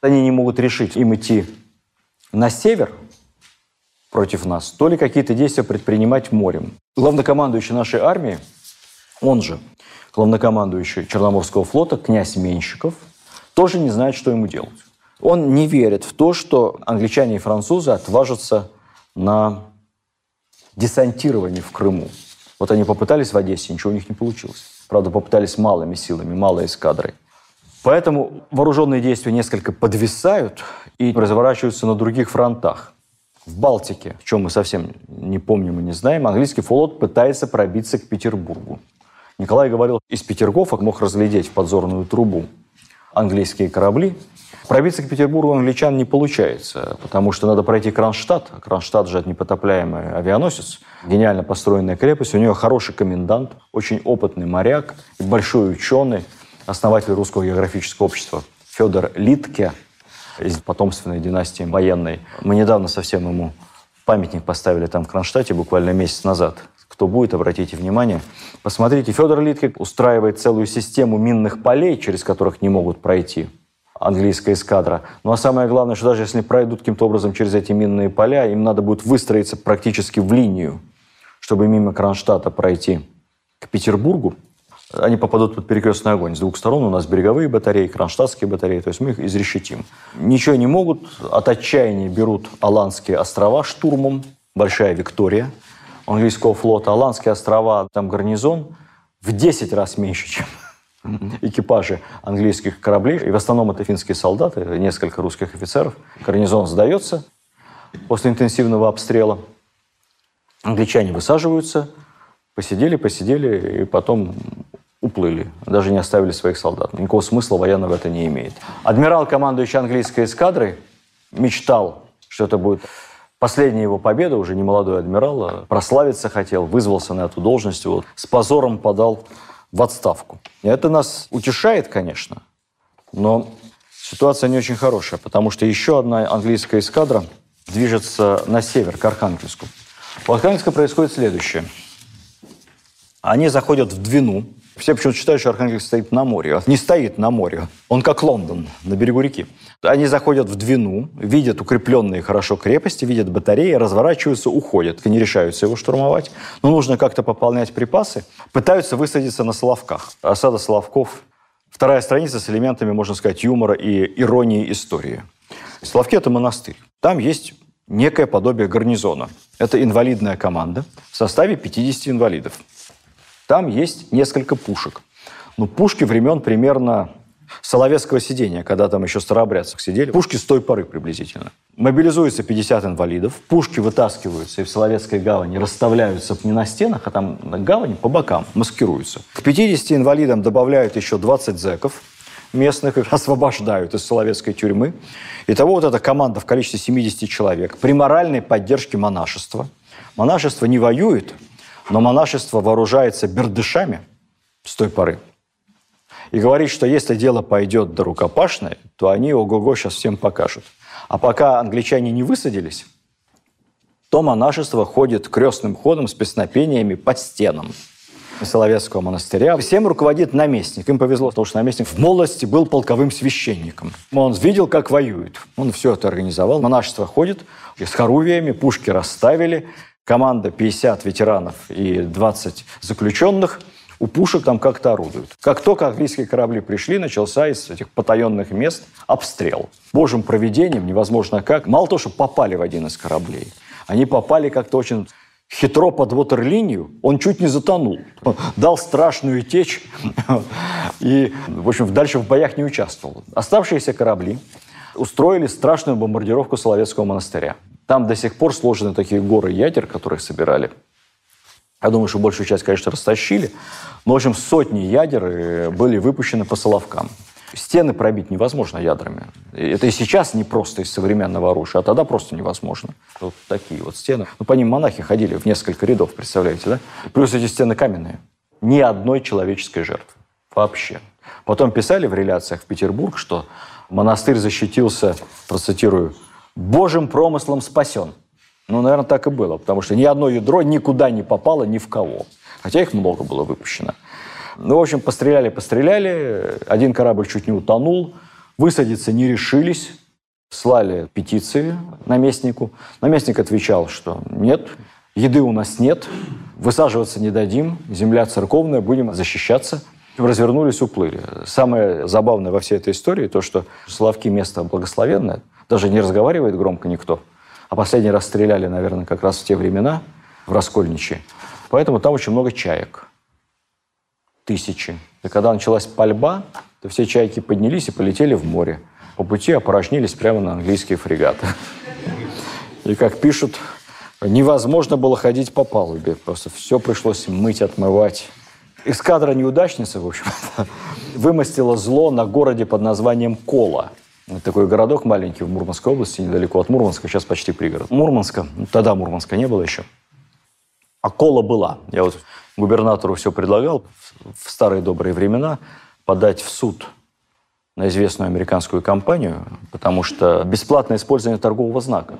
Они не могут решить, им идти на север против нас, то ли какие-то действия предпринимать морем. Главнокомандующий нашей армии, он же главнокомандующий Черноморского флота, князь Менщиков, тоже не знает, что ему делать. Он не верит в то, что англичане и французы отважатся на десантирование в Крыму. Вот они попытались в Одессе, ничего у них не получилось. Правда, попытались малыми силами, малой эскадрой. Поэтому вооруженные действия несколько подвисают и разворачиваются на других фронтах. В Балтике, в чем мы совсем не помним и не знаем, английский флот пытается пробиться к Петербургу. Николай говорил, из Петергофа мог разглядеть подзорную трубу английские корабли, Пробиться к Петербургу англичан не получается, потому что надо пройти Кронштадт. Кронштадт же это непотопляемый авианосец, гениально построенная крепость. У нее хороший комендант, очень опытный моряк, большой ученый, основатель Русского географического общества Федор Литке из потомственной династии военной. Мы недавно совсем ему памятник поставили там в Кронштадте буквально месяц назад. Кто будет, обратите внимание. Посмотрите, Федор Литке устраивает целую систему минных полей, через которых не могут пройти английская эскадра. Ну а самое главное, что даже если пройдут каким-то образом через эти минные поля, им надо будет выстроиться практически в линию, чтобы мимо Кронштадта пройти к Петербургу. Они попадут под перекрестный огонь. С двух сторон у нас береговые батареи, кронштадтские батареи, то есть мы их изрешетим. Ничего не могут, от отчаяния берут Аландские острова штурмом, Большая Виктория английского флота. Аландские острова, там гарнизон в 10 раз меньше, чем экипажи английских кораблей. И в основном это финские солдаты, несколько русских офицеров. Гарнизон сдается после интенсивного обстрела. Англичане высаживаются, посидели, посидели, и потом уплыли, даже не оставили своих солдат. Никакого смысла военного это не имеет. Адмирал, командующий английской эскадрой, мечтал, что это будет последняя его победа, уже не молодой адмирал, а прославиться хотел, вызвался на эту должность, вот, с позором подал в отставку. И это нас утешает, конечно, но ситуация не очень хорошая, потому что еще одна английская эскадра движется на север, к Архангельску. У Архангельска происходит следующее. Они заходят в Двину. Все почему-то считают, что Архангельск стоит на море. Не стоит на море. Он как Лондон, на берегу реки. Они заходят в Двину, видят укрепленные хорошо крепости, видят батареи, разворачиваются, уходят. Не решаются его штурмовать. Но нужно как-то пополнять припасы. Пытаются высадиться на Соловках. Осада Соловков Вторая страница с элементами, можно сказать, юмора и иронии истории. Соловки – это монастырь. Там есть некое подобие гарнизона. Это инвалидная команда в составе 50 инвалидов. Там есть несколько пушек. Ну, пушки времен примерно Соловецкого сидения, когда там еще старообрядцах сидели. Пушки с той поры приблизительно. Мобилизуется 50 инвалидов, пушки вытаскиваются и в Соловецкой гавани расставляются не на стенах, а там на гавани по бокам, маскируются. К 50 инвалидам добавляют еще 20 зэков, местных их освобождают из Соловецкой тюрьмы. Итого вот эта команда в количестве 70 человек при моральной поддержке монашества. Монашество не воюет, но монашество вооружается бердышами с той поры. И говорит, что если дело пойдет до рукопашной, то они ого-го сейчас всем покажут. А пока англичане не высадились, то монашество ходит крестным ходом с песнопениями по стенам. Соловецкого монастыря. Всем руководит наместник. Им повезло, потому что наместник в молодости был полковым священником. Он видел, как воюют. Он все это организовал. Монашество ходит с хорувиями, пушки расставили. Команда 50 ветеранов и 20 заключенных у пушек там как-то орудуют. Как только английские корабли пришли, начался из этих потаенных мест обстрел. Божьим проведением, невозможно как, мало того, что попали в один из кораблей, они попали как-то очень хитро под ватерлинию, он чуть не затонул. Дал страшную течь и, в общем, дальше в боях не участвовал. Оставшиеся корабли устроили страшную бомбардировку Соловецкого монастыря. Там до сих пор сложены такие горы ядер, которые собирали. Я думаю, что большую часть, конечно, растащили. Но, в общем, сотни ядер э, были выпущены по Соловкам. Стены пробить невозможно ядрами. Это и сейчас не просто из современного оружия, а тогда просто невозможно. Вот такие вот стены. Ну, по ним монахи ходили в несколько рядов, представляете, да? Плюс эти стены каменные. Ни одной человеческой жертвы. Вообще. Потом писали в реляциях в Петербург, что монастырь защитился, процитирую, «Божьим промыслом спасен». Ну, наверное, так и было, потому что ни одно ядро никуда не попало ни в кого. Хотя их много было выпущено. Ну, в общем, постреляли, постреляли. Один корабль чуть не утонул. Высадиться не решились. Слали петиции наместнику. Наместник отвечал, что нет, еды у нас нет, высаживаться не дадим, земля церковная, будем защищаться. Развернулись, уплыли. Самое забавное во всей этой истории то, что Славки место благословенное, даже не разговаривает громко никто. А последний раз стреляли, наверное, как раз в те времена, в Раскольничье. Поэтому там очень много чаек тысячи. И когда началась пальба, то все чайки поднялись и полетели в море. По пути опорожнились прямо на английские фрегаты. И, как пишут, невозможно было ходить по палубе. Просто все пришлось мыть, отмывать. Эскадра неудачницы, в общем вымостила зло на городе под названием Кола. Такой городок маленький в Мурманской области, недалеко от Мурманска, сейчас почти пригород. Мурманска, ну, тогда Мурманска не было еще. А Кола была. Я вот губернатору все предлагал в старые добрые времена подать в суд на известную американскую компанию, потому что бесплатное использование торгового знака.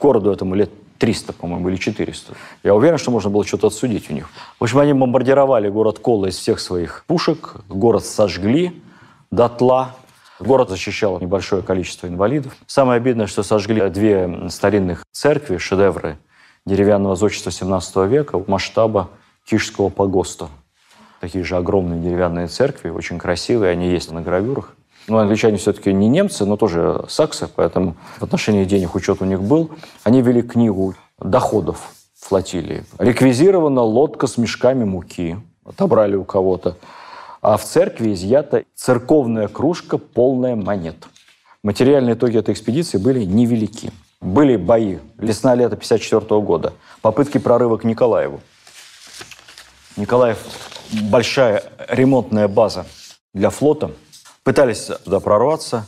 Городу этому лет 300, по-моему, или 400. Я уверен, что можно было что-то отсудить у них. В общем, они бомбардировали город Кола из всех своих пушек, город сожгли дотла, Город защищал небольшое количество инвалидов. Самое обидное, что сожгли две старинных церкви, шедевры деревянного зодчества 17 века масштаба Кишского погоста. Такие же огромные деревянные церкви, очень красивые, они есть на гравюрах. Ну, англичане все-таки не немцы, но тоже саксы, поэтому в отношении денег учет у них был. Они вели книгу доходов флотилии. Реквизирована лодка с мешками муки. Отобрали у кого-то. А в церкви изъята церковная кружка, полная монет. Материальные итоги этой экспедиции были невелики. Были бои. Весна-лето 54 года. Попытки прорыва к Николаеву. Николаев – большая ремонтная база для флота. Пытались туда прорваться.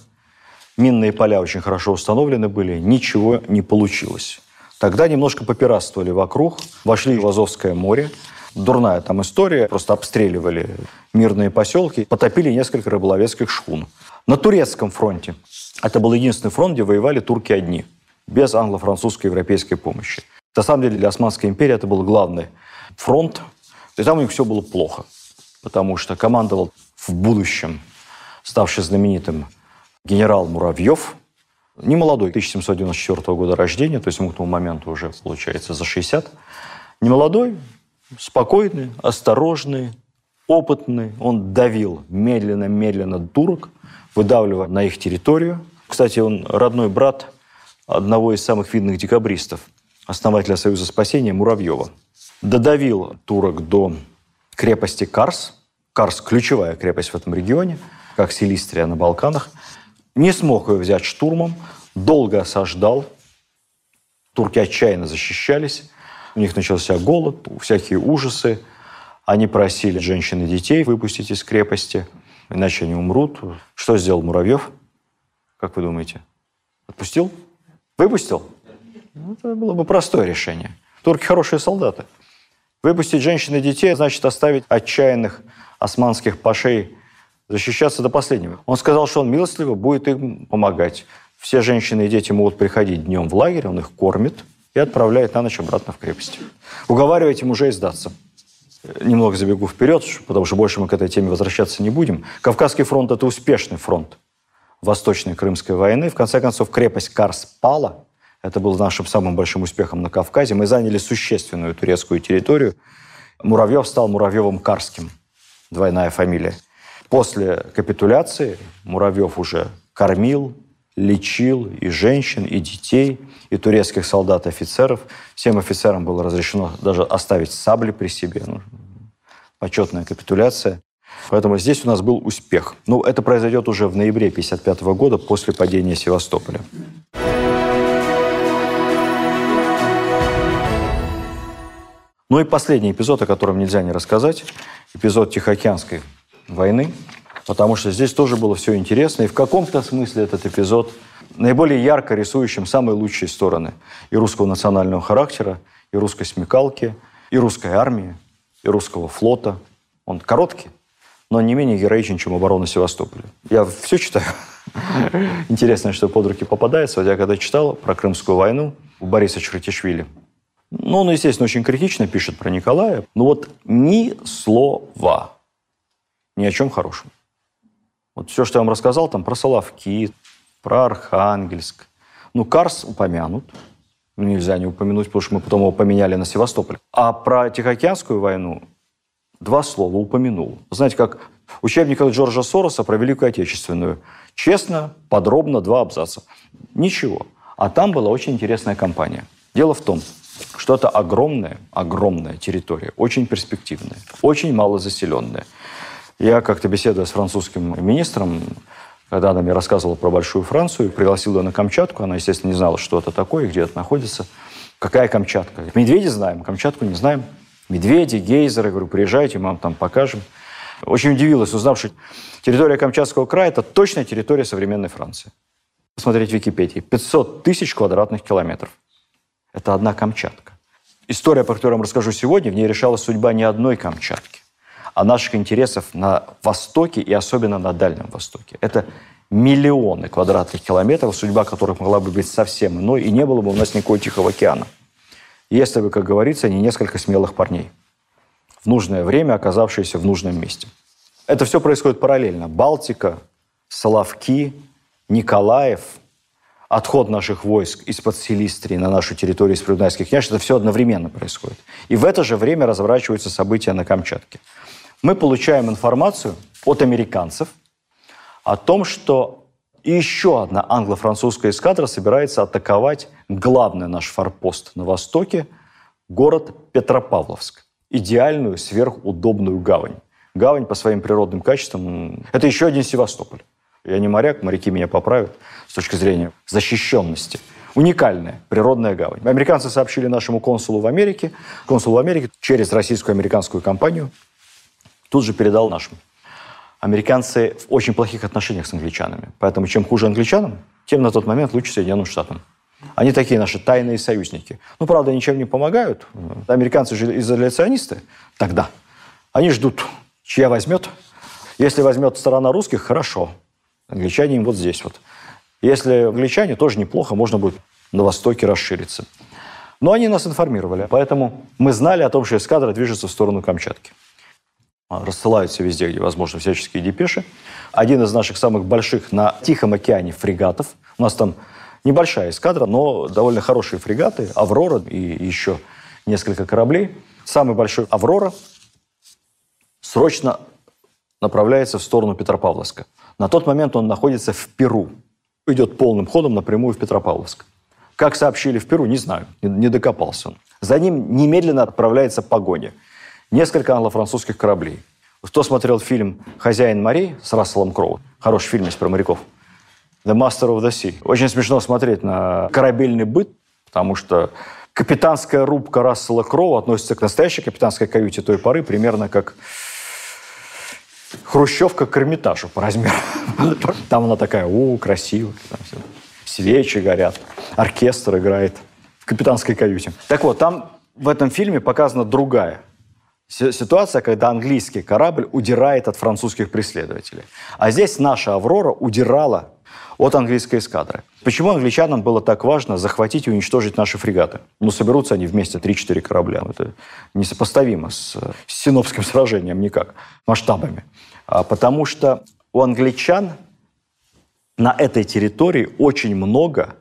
Минные поля очень хорошо установлены были. Ничего не получилось. Тогда немножко попиратствовали вокруг, вошли в Азовское море. Дурная там история. Просто обстреливали мирные поселки, потопили несколько рыболовецких шхун. На турецком фронте. Это был единственный фронт, где воевали турки одни, без англо-французской европейской помощи. На самом деле для Османской империи это был главный фронт, и там у них все было плохо, потому что командовал в будущем ставший знаменитым генерал Муравьев, не молодой, 1794 года рождения, то есть ему к тому моменту уже, получается, за 60. Не молодой, спокойный, осторожный, опытный. Он давил медленно-медленно турок, выдавливая на их территорию. Кстати, он родной брат одного из самых видных декабристов, основателя Союза спасения Муравьева. Додавил турок до крепости Карс. Карс – ключевая крепость в этом регионе, как Силистрия на Балканах – не смог ее взять штурмом, долго осаждал. Турки отчаянно защищались. У них начался голод, всякие ужасы. Они просили женщин и детей выпустить из крепости, иначе они умрут. Что сделал Муравьев? Как вы думаете? Отпустил? Выпустил? Ну, это было бы простое решение. Турки хорошие солдаты. Выпустить женщин и детей значит оставить отчаянных османских пашей защищаться до последнего. Он сказал, что он милостливо будет им помогать. Все женщины и дети могут приходить днем в лагерь, он их кормит и отправляет на ночь обратно в крепость. Уговаривайте мужей сдаться. Немного забегу вперед, потому что больше мы к этой теме возвращаться не будем. Кавказский фронт – это успешный фронт Восточной Крымской войны. В конце концов, крепость Карс пала. Это был нашим самым большим успехом на Кавказе. Мы заняли существенную турецкую территорию. Муравьев стал Муравьевым-Карским. Двойная фамилия. После капитуляции Муравьев уже кормил, лечил и женщин, и детей, и турецких солдат, офицеров. Всем офицерам было разрешено даже оставить сабли при себе. Ну, почетная капитуляция. Поэтому здесь у нас был успех. Ну, это произойдет уже в ноябре 1955 года после падения Севастополя. Ну и последний эпизод, о котором нельзя не рассказать, эпизод Тихоокеанской войны, потому что здесь тоже было все интересно. И в каком-то смысле этот эпизод наиболее ярко рисующим самые лучшие стороны и русского национального характера, и русской смекалки, и русской армии, и русского флота. Он короткий, но не менее героичен, чем оборона Севастополя. Я все читаю. Интересно, что под руки попадается. Вот я когда читал про Крымскую войну у Бориса Чертишвили, ну, он, естественно, очень критично пишет про Николая, но вот ни слова ни о чем хорошем. Вот все, что я вам рассказал, там про Соловки, про Архангельск. Ну, Карс упомянут. Нельзя не упомянуть, потому что мы потом его поменяли на Севастополь. А про Тихоокеанскую войну два слова упомянул. Знаете, как учебник Джорджа Сороса про Великую Отечественную. Честно, подробно, два абзаца. Ничего. А там была очень интересная кампания. Дело в том, что это огромная, огромная территория, очень перспективная, очень малозаселенная. Я как-то беседуя с французским министром, когда она мне рассказывала про Большую Францию, пригласил ее на Камчатку. Она, естественно, не знала, что это такое, где это находится. Какая Камчатка? Медведи знаем, Камчатку не знаем. Медведи, гейзеры. Говорю, приезжайте, мы вам там покажем. Очень удивилась, узнав, что территория Камчатского края – это точная территория современной Франции. Посмотреть в Википедии. 500 тысяч квадратных километров. Это одна Камчатка. История, про которую я вам расскажу сегодня, в ней решалась судьба не одной Камчатки наших интересов на Востоке и особенно на Дальнем Востоке. Это миллионы квадратных километров, судьба которых могла бы быть совсем иной, и не было бы у нас никакого Тихого океана. Если бы, как говорится, не несколько смелых парней, в нужное время оказавшиеся в нужном месте. Это все происходит параллельно. Балтика, Соловки, Николаев, отход наших войск из-под Силистрии на нашу территорию из Придунайских княжеств, это все одновременно происходит. И в это же время разворачиваются события на Камчатке мы получаем информацию от американцев о том, что еще одна англо-французская эскадра собирается атаковать главный наш форпост на востоке, город Петропавловск. Идеальную сверхудобную гавань, Гавань по своим природным качествам – это еще один Севастополь. Я не моряк, моряки меня поправят с точки зрения защищенности. Уникальная природная гавань. Американцы сообщили нашему консулу в Америке, консул в Америке через российско-американскую компанию тут же передал нашему. Американцы в очень плохих отношениях с англичанами. Поэтому чем хуже англичанам, тем на тот момент лучше Соединенным Штатам. Они такие наши тайные союзники. Ну, правда, ничем не помогают. Американцы же изоляционисты тогда. Они ждут, чья возьмет. Если возьмет сторона русских, хорошо. Англичане им вот здесь вот. Если англичане, тоже неплохо, можно будет на востоке расшириться. Но они нас информировали, поэтому мы знали о том, что эскадра движется в сторону Камчатки. Рассылаются везде, где возможно, всяческие депеши. Один из наших самых больших на Тихом океане фрегатов. У нас там Небольшая эскадра, но довольно хорошие фрегаты. «Аврора» и еще несколько кораблей. Самый большой «Аврора» срочно направляется в сторону Петропавловска. На тот момент он находится в Перу. Идет полным ходом напрямую в Петропавловск. Как сообщили в Перу, не знаю, не докопался он. За ним немедленно отправляется погоня. Несколько англо-французских кораблей. Кто смотрел фильм «Хозяин морей» с Расселом Кроу? Хороший фильм есть про моряков. The Master of the Sea. Очень смешно смотреть на корабельный быт, потому что капитанская рубка Рассела Кроу относится к настоящей капитанской каюте той поры примерно как хрущевка к Эрмитажу по размеру. Там она такая, о, красиво, свечи горят, оркестр играет в капитанской каюте. Так вот, там в этом фильме показана другая ситуация, когда английский корабль удирает от французских преследователей. А здесь наша «Аврора» удирала от английской эскадры. Почему англичанам было так важно захватить и уничтожить наши фрегаты? Ну, соберутся они вместе 3-4 корабля. Это несопоставимо с, с Синопским сражением никак, масштабами. А потому что у англичан на этой территории очень много,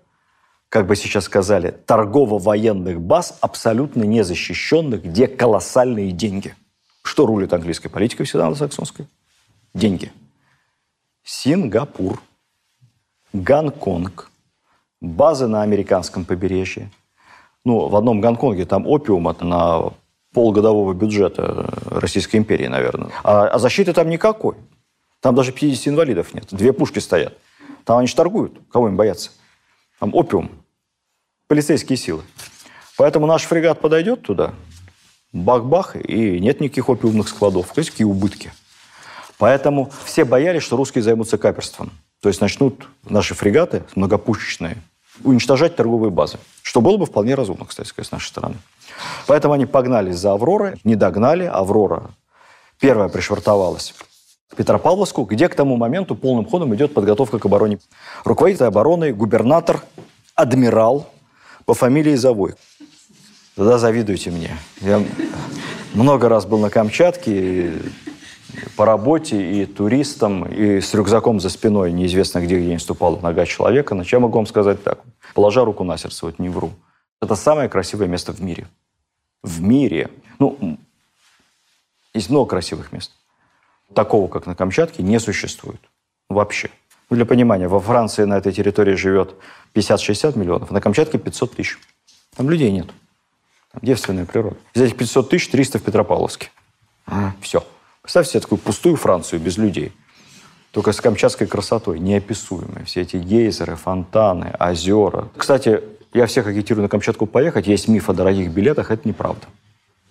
как бы сейчас сказали, торгово-военных баз, абсолютно незащищенных, где колоссальные деньги. Что рулит английской политикой всегда англосаксонской? Деньги. Сингапур – Гонконг, базы на американском побережье. Ну, в одном Гонконге там опиум на полгодового бюджета Российской империи, наверное. А, а защиты там никакой. Там даже 50 инвалидов нет. Две пушки стоят. Там они же торгуют. Кого им бояться? Там опиум. Полицейские силы. Поэтому наш фрегат подойдет туда, бах-бах, и нет никаких опиумных складов. То есть какие убытки. Поэтому все боялись, что русские займутся каперством. То есть начнут наши фрегаты многопушечные уничтожать торговые базы. Что было бы вполне разумно, кстати сказать, с нашей стороны. Поэтому они погнались за «Авророй», не догнали. «Аврора» первая пришвартовалась к Петропавловску, где к тому моменту полным ходом идет подготовка к обороне. Руководитель обороны, губернатор, адмирал по фамилии Завой. Тогда завидуйте мне. Я много раз был на Камчатке, по работе и туристам, и с рюкзаком за спиной, неизвестно где, где не ступала нога человека. На чем могу вам сказать так? Положа руку на сердце, вот не вру. Это самое красивое место в мире. В мире. Ну, есть много красивых мест. Такого, как на Камчатке, не существует. Вообще. Ну, для понимания, во Франции на этой территории живет 50-60 миллионов, на Камчатке 500 тысяч. Там людей нет. Там девственная природа. Из этих 500 тысяч 300 в Петропавловске. А, все. Представьте себе такую пустую Францию без людей. Только с камчатской красотой, неописуемой. Все эти гейзеры, фонтаны, озера. Кстати, я всех агитирую на Камчатку поехать. Есть миф о дорогих билетах. Это неправда.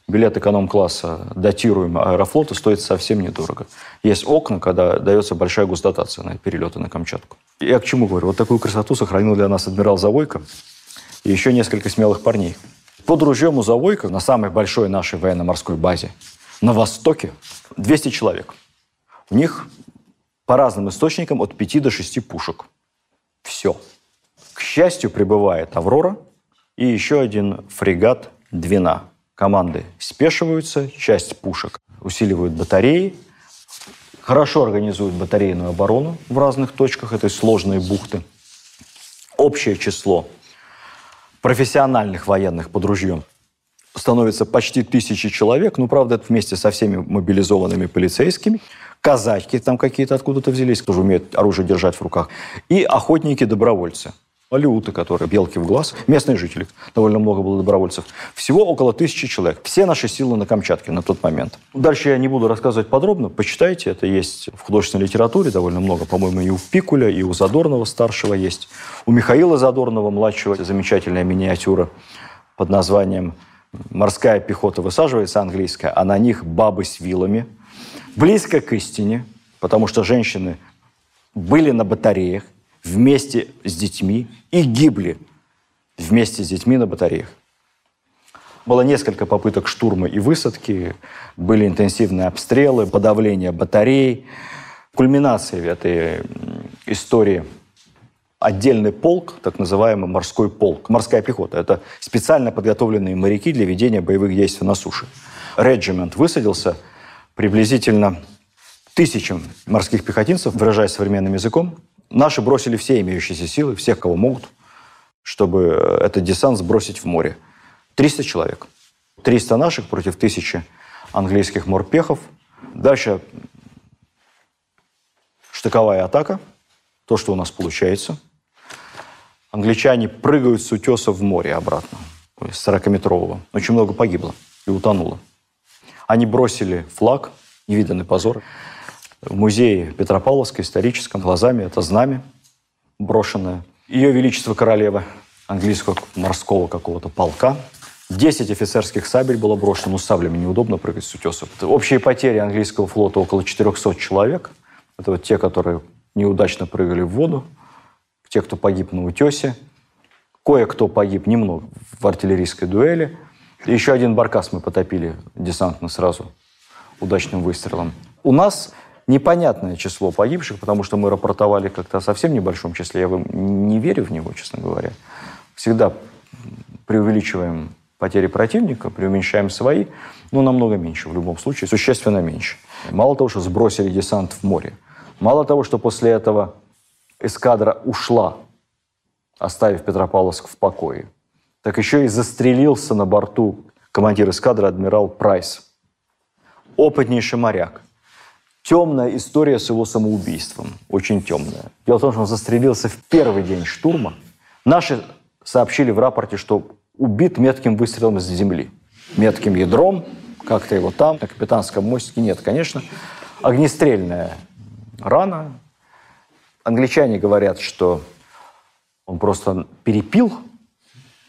Билет эконом-класса, датируемый аэрофлота, стоит совсем недорого. Есть окна, когда дается большая госдотация на перелеты на Камчатку. Я к чему говорю? Вот такую красоту сохранил для нас адмирал Завойко и еще несколько смелых парней. Под ружьем у Завойко на самой большой нашей военно-морской базе на востоке 200 человек. У них по разным источникам от 5 до 6 пушек. Все. К счастью, прибывает «Аврора» и еще один фрегат «Двина». Команды спешиваются, часть пушек усиливают батареи, хорошо организуют батарейную оборону в разных точках этой сложной бухты. Общее число профессиональных военных под ружьем становится почти тысячи человек, ну, правда, это вместе со всеми мобилизованными полицейскими, казачки там какие-то откуда-то взялись, тоже умеют оружие держать в руках, и охотники-добровольцы. Алиуты, которые белки в глаз, местные жители, довольно много было добровольцев. Всего около тысячи человек. Все наши силы на Камчатке на тот момент. Дальше я не буду рассказывать подробно, почитайте, это есть в художественной литературе довольно много, по-моему, и у Пикуля, и у Задорнова старшего есть. У Михаила Задорнова младшего замечательная миниатюра под названием «Морская пехота высаживается», английская, а на них бабы с вилами. Близко к истине, потому что женщины были на батареях, вместе с детьми и гибли вместе с детьми на батареях. Было несколько попыток штурма и высадки, были интенсивные обстрелы, подавление батарей. Кульминацией этой истории отдельный полк, так называемый морской полк, морская пехота. Это специально подготовленные моряки для ведения боевых действий на суше. Реджимент высадился приблизительно тысячам морских пехотинцев, выражаясь современным языком, Наши бросили все имеющиеся силы, всех, кого могут, чтобы этот десант сбросить в море. 300 человек. 300 наших против тысячи английских морпехов. Дальше штыковая атака. То, что у нас получается. Англичане прыгают с утеса в море обратно. 40-метрового. Очень много погибло и утонуло. Они бросили флаг, невиданный позор в музее Петропавловска историческом глазами это знамя брошенное. Ее Величество Королева английского морского какого-то полка. Десять офицерских сабель было брошено, ну, с саблями неудобно прыгать с утесов. Общие потери английского флота около 400 человек. Это вот те, которые неудачно прыгали в воду, те, кто погиб на утесе. Кое-кто погиб немного в артиллерийской дуэли. еще один баркас мы потопили десантно сразу удачным выстрелом. У нас непонятное число погибших, потому что мы рапортовали как-то о совсем небольшом числе. Я вам не верю в него, честно говоря. Всегда преувеличиваем потери противника, преуменьшаем свои, но намного меньше в любом случае, существенно меньше. Мало того, что сбросили десант в море, мало того, что после этого эскадра ушла, оставив Петропавловск в покое, так еще и застрелился на борту командир эскадры адмирал Прайс. Опытнейший моряк – темная история с его самоубийством. Очень темная. Дело в том, что он застрелился в первый день штурма. Наши сообщили в рапорте, что убит метким выстрелом из земли. Метким ядром, как-то его там, на капитанском мостике. Нет, конечно. Огнестрельная рана. Англичане говорят, что он просто перепил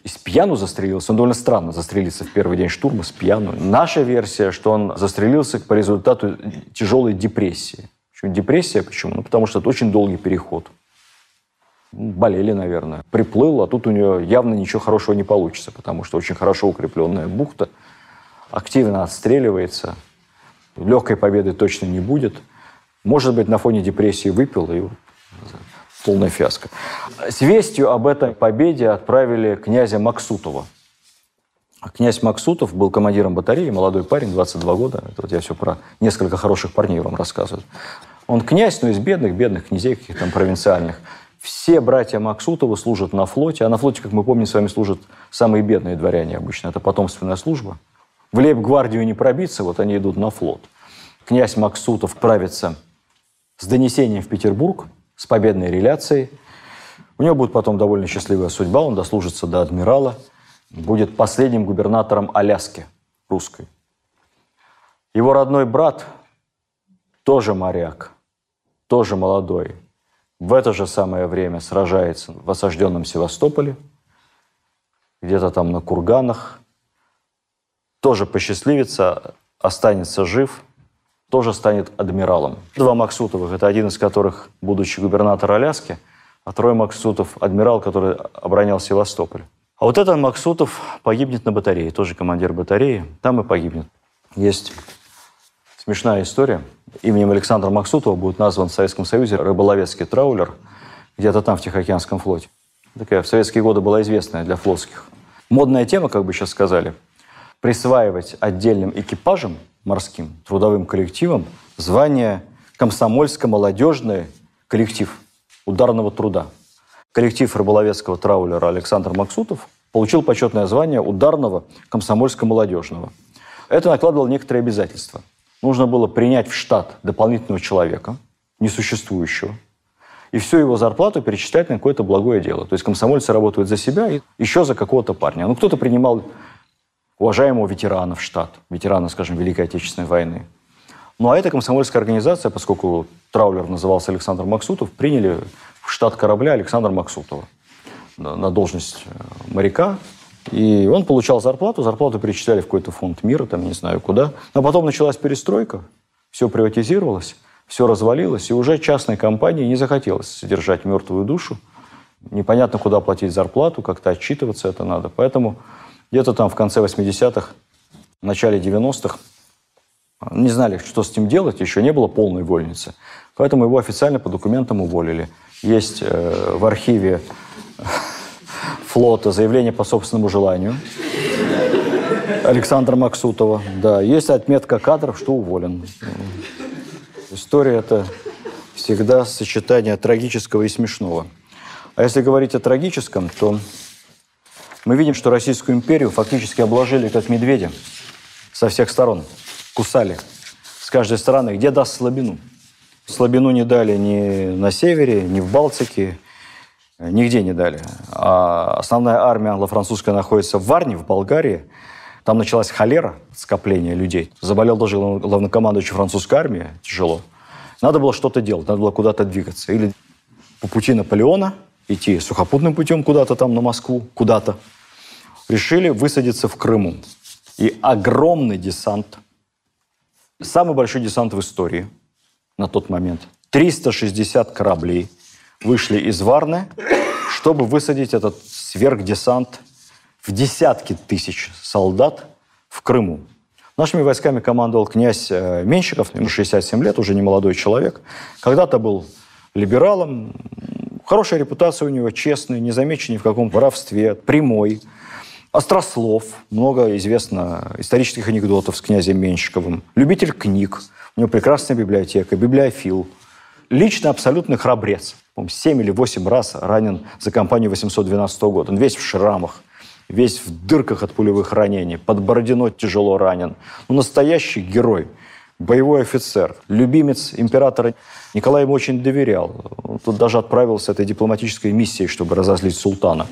с пьяну застрелился. Он довольно странно застрелился в первый день штурма с пьяну. Наша версия, что он застрелился по результату тяжелой депрессии. Почему депрессия? Почему? Ну, потому что это очень долгий переход. Болели, наверное. Приплыл, а тут у него явно ничего хорошего не получится, потому что очень хорошо укрепленная бухта, активно отстреливается. Легкой победы точно не будет. Может быть, на фоне депрессии выпил и полная фиаско. С вестью об этой победе отправили князя Максутова. Князь Максутов был командиром батареи, молодой парень, 22 года. Это вот я все про несколько хороших парней вам рассказываю. Он князь, но из бедных, бедных князей, каких-то там провинциальных. Все братья Максутовы служат на флоте, а на флоте, как мы помним, с вами служат самые бедные дворяне обычно. Это потомственная служба. В лейб-гвардию не пробиться, вот они идут на флот. Князь Максутов правится с донесением в Петербург, с победной реляцией. У него будет потом довольно счастливая судьба, он дослужится до адмирала, будет последним губернатором Аляски русской. Его родной брат тоже моряк, тоже молодой. В это же самое время сражается в осажденном Севастополе, где-то там на курганах. Тоже посчастливится, останется жив – тоже станет адмиралом. Два Максутовых, это один из которых, будучи губернатор Аляски, а Трой Максутов – адмирал, который оборонял Севастополь. А вот этот Максутов погибнет на батарее, тоже командир батареи, там и погибнет. Есть смешная история. Именем Александра Максутова будет назван в Советском Союзе рыболовецкий траулер, где-то там, в Тихоокеанском флоте. Такая в советские годы была известная для флотских. Модная тема, как бы сейчас сказали, присваивать отдельным экипажам морским трудовым коллективом звание комсомольско-молодежный коллектив ударного труда. Коллектив рыболовецкого траулера Александр Максутов получил почетное звание ударного комсомольско-молодежного. Это накладывало некоторые обязательства. Нужно было принять в штат дополнительного человека, несуществующего, и всю его зарплату перечислять на какое-то благое дело. То есть комсомольцы работают за себя и еще за какого-то парня. Ну, кто-то принимал уважаемого ветерана в штат, ветерана, скажем, Великой Отечественной войны. Ну, а эта комсомольская организация, поскольку траулер назывался Александр Максутов, приняли в штат корабля Александра Максутова на должность э, моряка. И он получал зарплату, зарплату перечисляли в какой-то фонд мира, там не знаю куда. Но потом началась перестройка, все приватизировалось, все развалилось, и уже частной компании не захотелось содержать мертвую душу. Непонятно, куда платить зарплату, как-то отчитываться это надо. Поэтому где-то там в конце 80-х, в начале 90-х не знали, что с ним делать, еще не было полной вольницы. Поэтому его официально по документам уволили. Есть э, в архиве флота заявление по собственному желанию Александра Максутова. Да, есть отметка кадров, что уволен. История – это всегда сочетание трагического и смешного. А если говорить о трагическом, то мы видим, что Российскую империю фактически обложили как медведя со всех сторон. Кусали с каждой стороны. Где даст слабину? Слабину не дали ни на севере, ни в Балтике, нигде не дали. А основная армия англо-французская находится в Варне, в Болгарии. Там началась холера, скопление людей. Заболел даже главнокомандующий французской армии, тяжело. Надо было что-то делать, надо было куда-то двигаться. Или по пути Наполеона идти сухопутным путем куда-то там на Москву, куда-то. Решили высадиться в Крыму. И огромный десант, самый большой десант в истории на тот момент, 360 кораблей вышли из Варны, чтобы высадить этот сверхдесант в десятки тысяч солдат в Крыму. Нашими войсками командовал князь э, Менщиков, ему 67 лет, уже не молодой человек. Когда-то был либералом, хорошая репутация у него, честный, не замеченный в каком воровстве, прямой. Острослов, много известно исторических анекдотов с князем Менщиковым. Любитель книг, у него прекрасная библиотека, библиофил. Лично абсолютный храбрец. 7 или 8 раз ранен за кампанию 812 года. Он весь в шрамах весь в дырках от пулевых ранений, под Бородино тяжело ранен. Ну, настоящий герой, боевой офицер, любимец императора. Николай ему очень доверял. Он тут даже отправился этой дипломатической миссией, чтобы разозлить султана.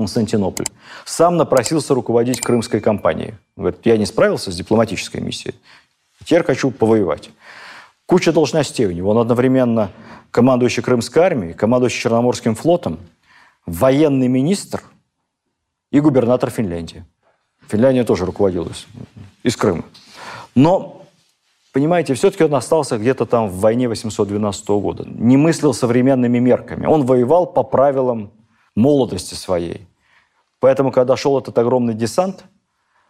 Константинополь. Сам напросился руководить крымской кампанией. Говорит, я не справился с дипломатической миссией, теперь хочу повоевать. Куча должностей у него. Он одновременно командующий Крымской армией, командующий Черноморским флотом, военный министр – и губернатор Финляндии. Финляндия тоже руководилась из Крыма. Но, понимаете, все-таки он остался где-то там в войне 812 года. Не мыслил современными мерками. Он воевал по правилам молодости своей. Поэтому, когда шел этот огромный десант,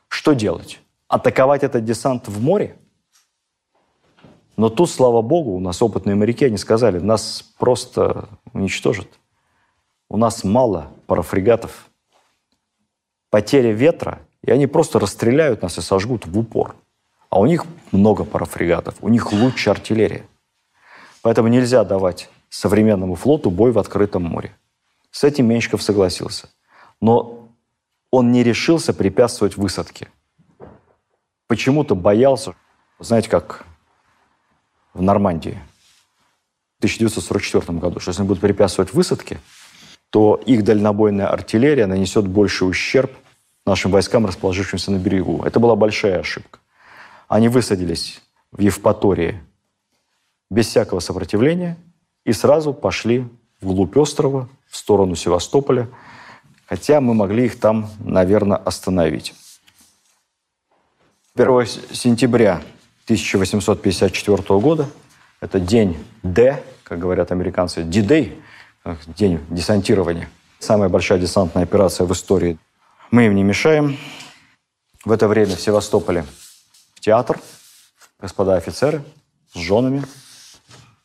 что делать? Атаковать этот десант в море? Но тут, слава богу, у нас опытные моряки, они сказали, нас просто уничтожат. У нас мало парафрегатов, потеря ветра, и они просто расстреляют нас и сожгут в упор. А у них много парафрегатов, у них лучше артиллерия. Поэтому нельзя давать современному флоту бой в открытом море. С этим Менщиков согласился. Но он не решился препятствовать высадке. Почему-то боялся, знаете, как в Нормандии в 1944 году, что если они будут препятствовать высадке, то их дальнобойная артиллерия нанесет больший ущерб нашим войскам, расположившимся на берегу. Это была большая ошибка. Они высадились в Евпатории без всякого сопротивления и сразу пошли вглубь острова, в сторону Севастополя, хотя мы могли их там, наверное, остановить. 1 сентября 1854 года, это день Д, как говорят американцы, D-Day, день десантирования. Самая большая десантная операция в истории. Мы им не мешаем. В это время в Севастополе в театр, господа офицеры с женами,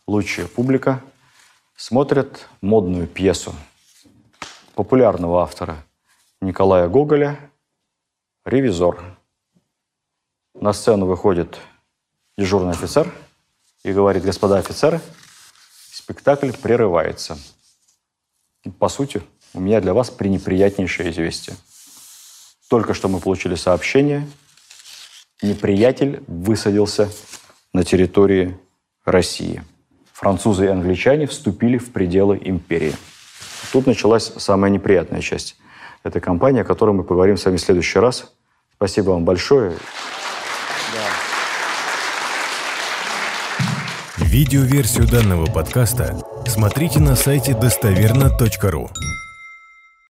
лучшая публика смотрят модную пьесу популярного автора Николая Гоголя «Ревизор». На сцену выходит дежурный офицер и говорит, господа офицеры, спектакль прерывается – по сути, у меня для вас пренеприятнейшее известие. Только что мы получили сообщение, неприятель высадился на территории России. французы и англичане вступили в пределы империи. Тут началась самая неприятная часть этой кампании, о которой мы поговорим с вами в следующий раз. Спасибо вам большое. Видеоверсию данного подкаста смотрите на сайте достоверно.ру.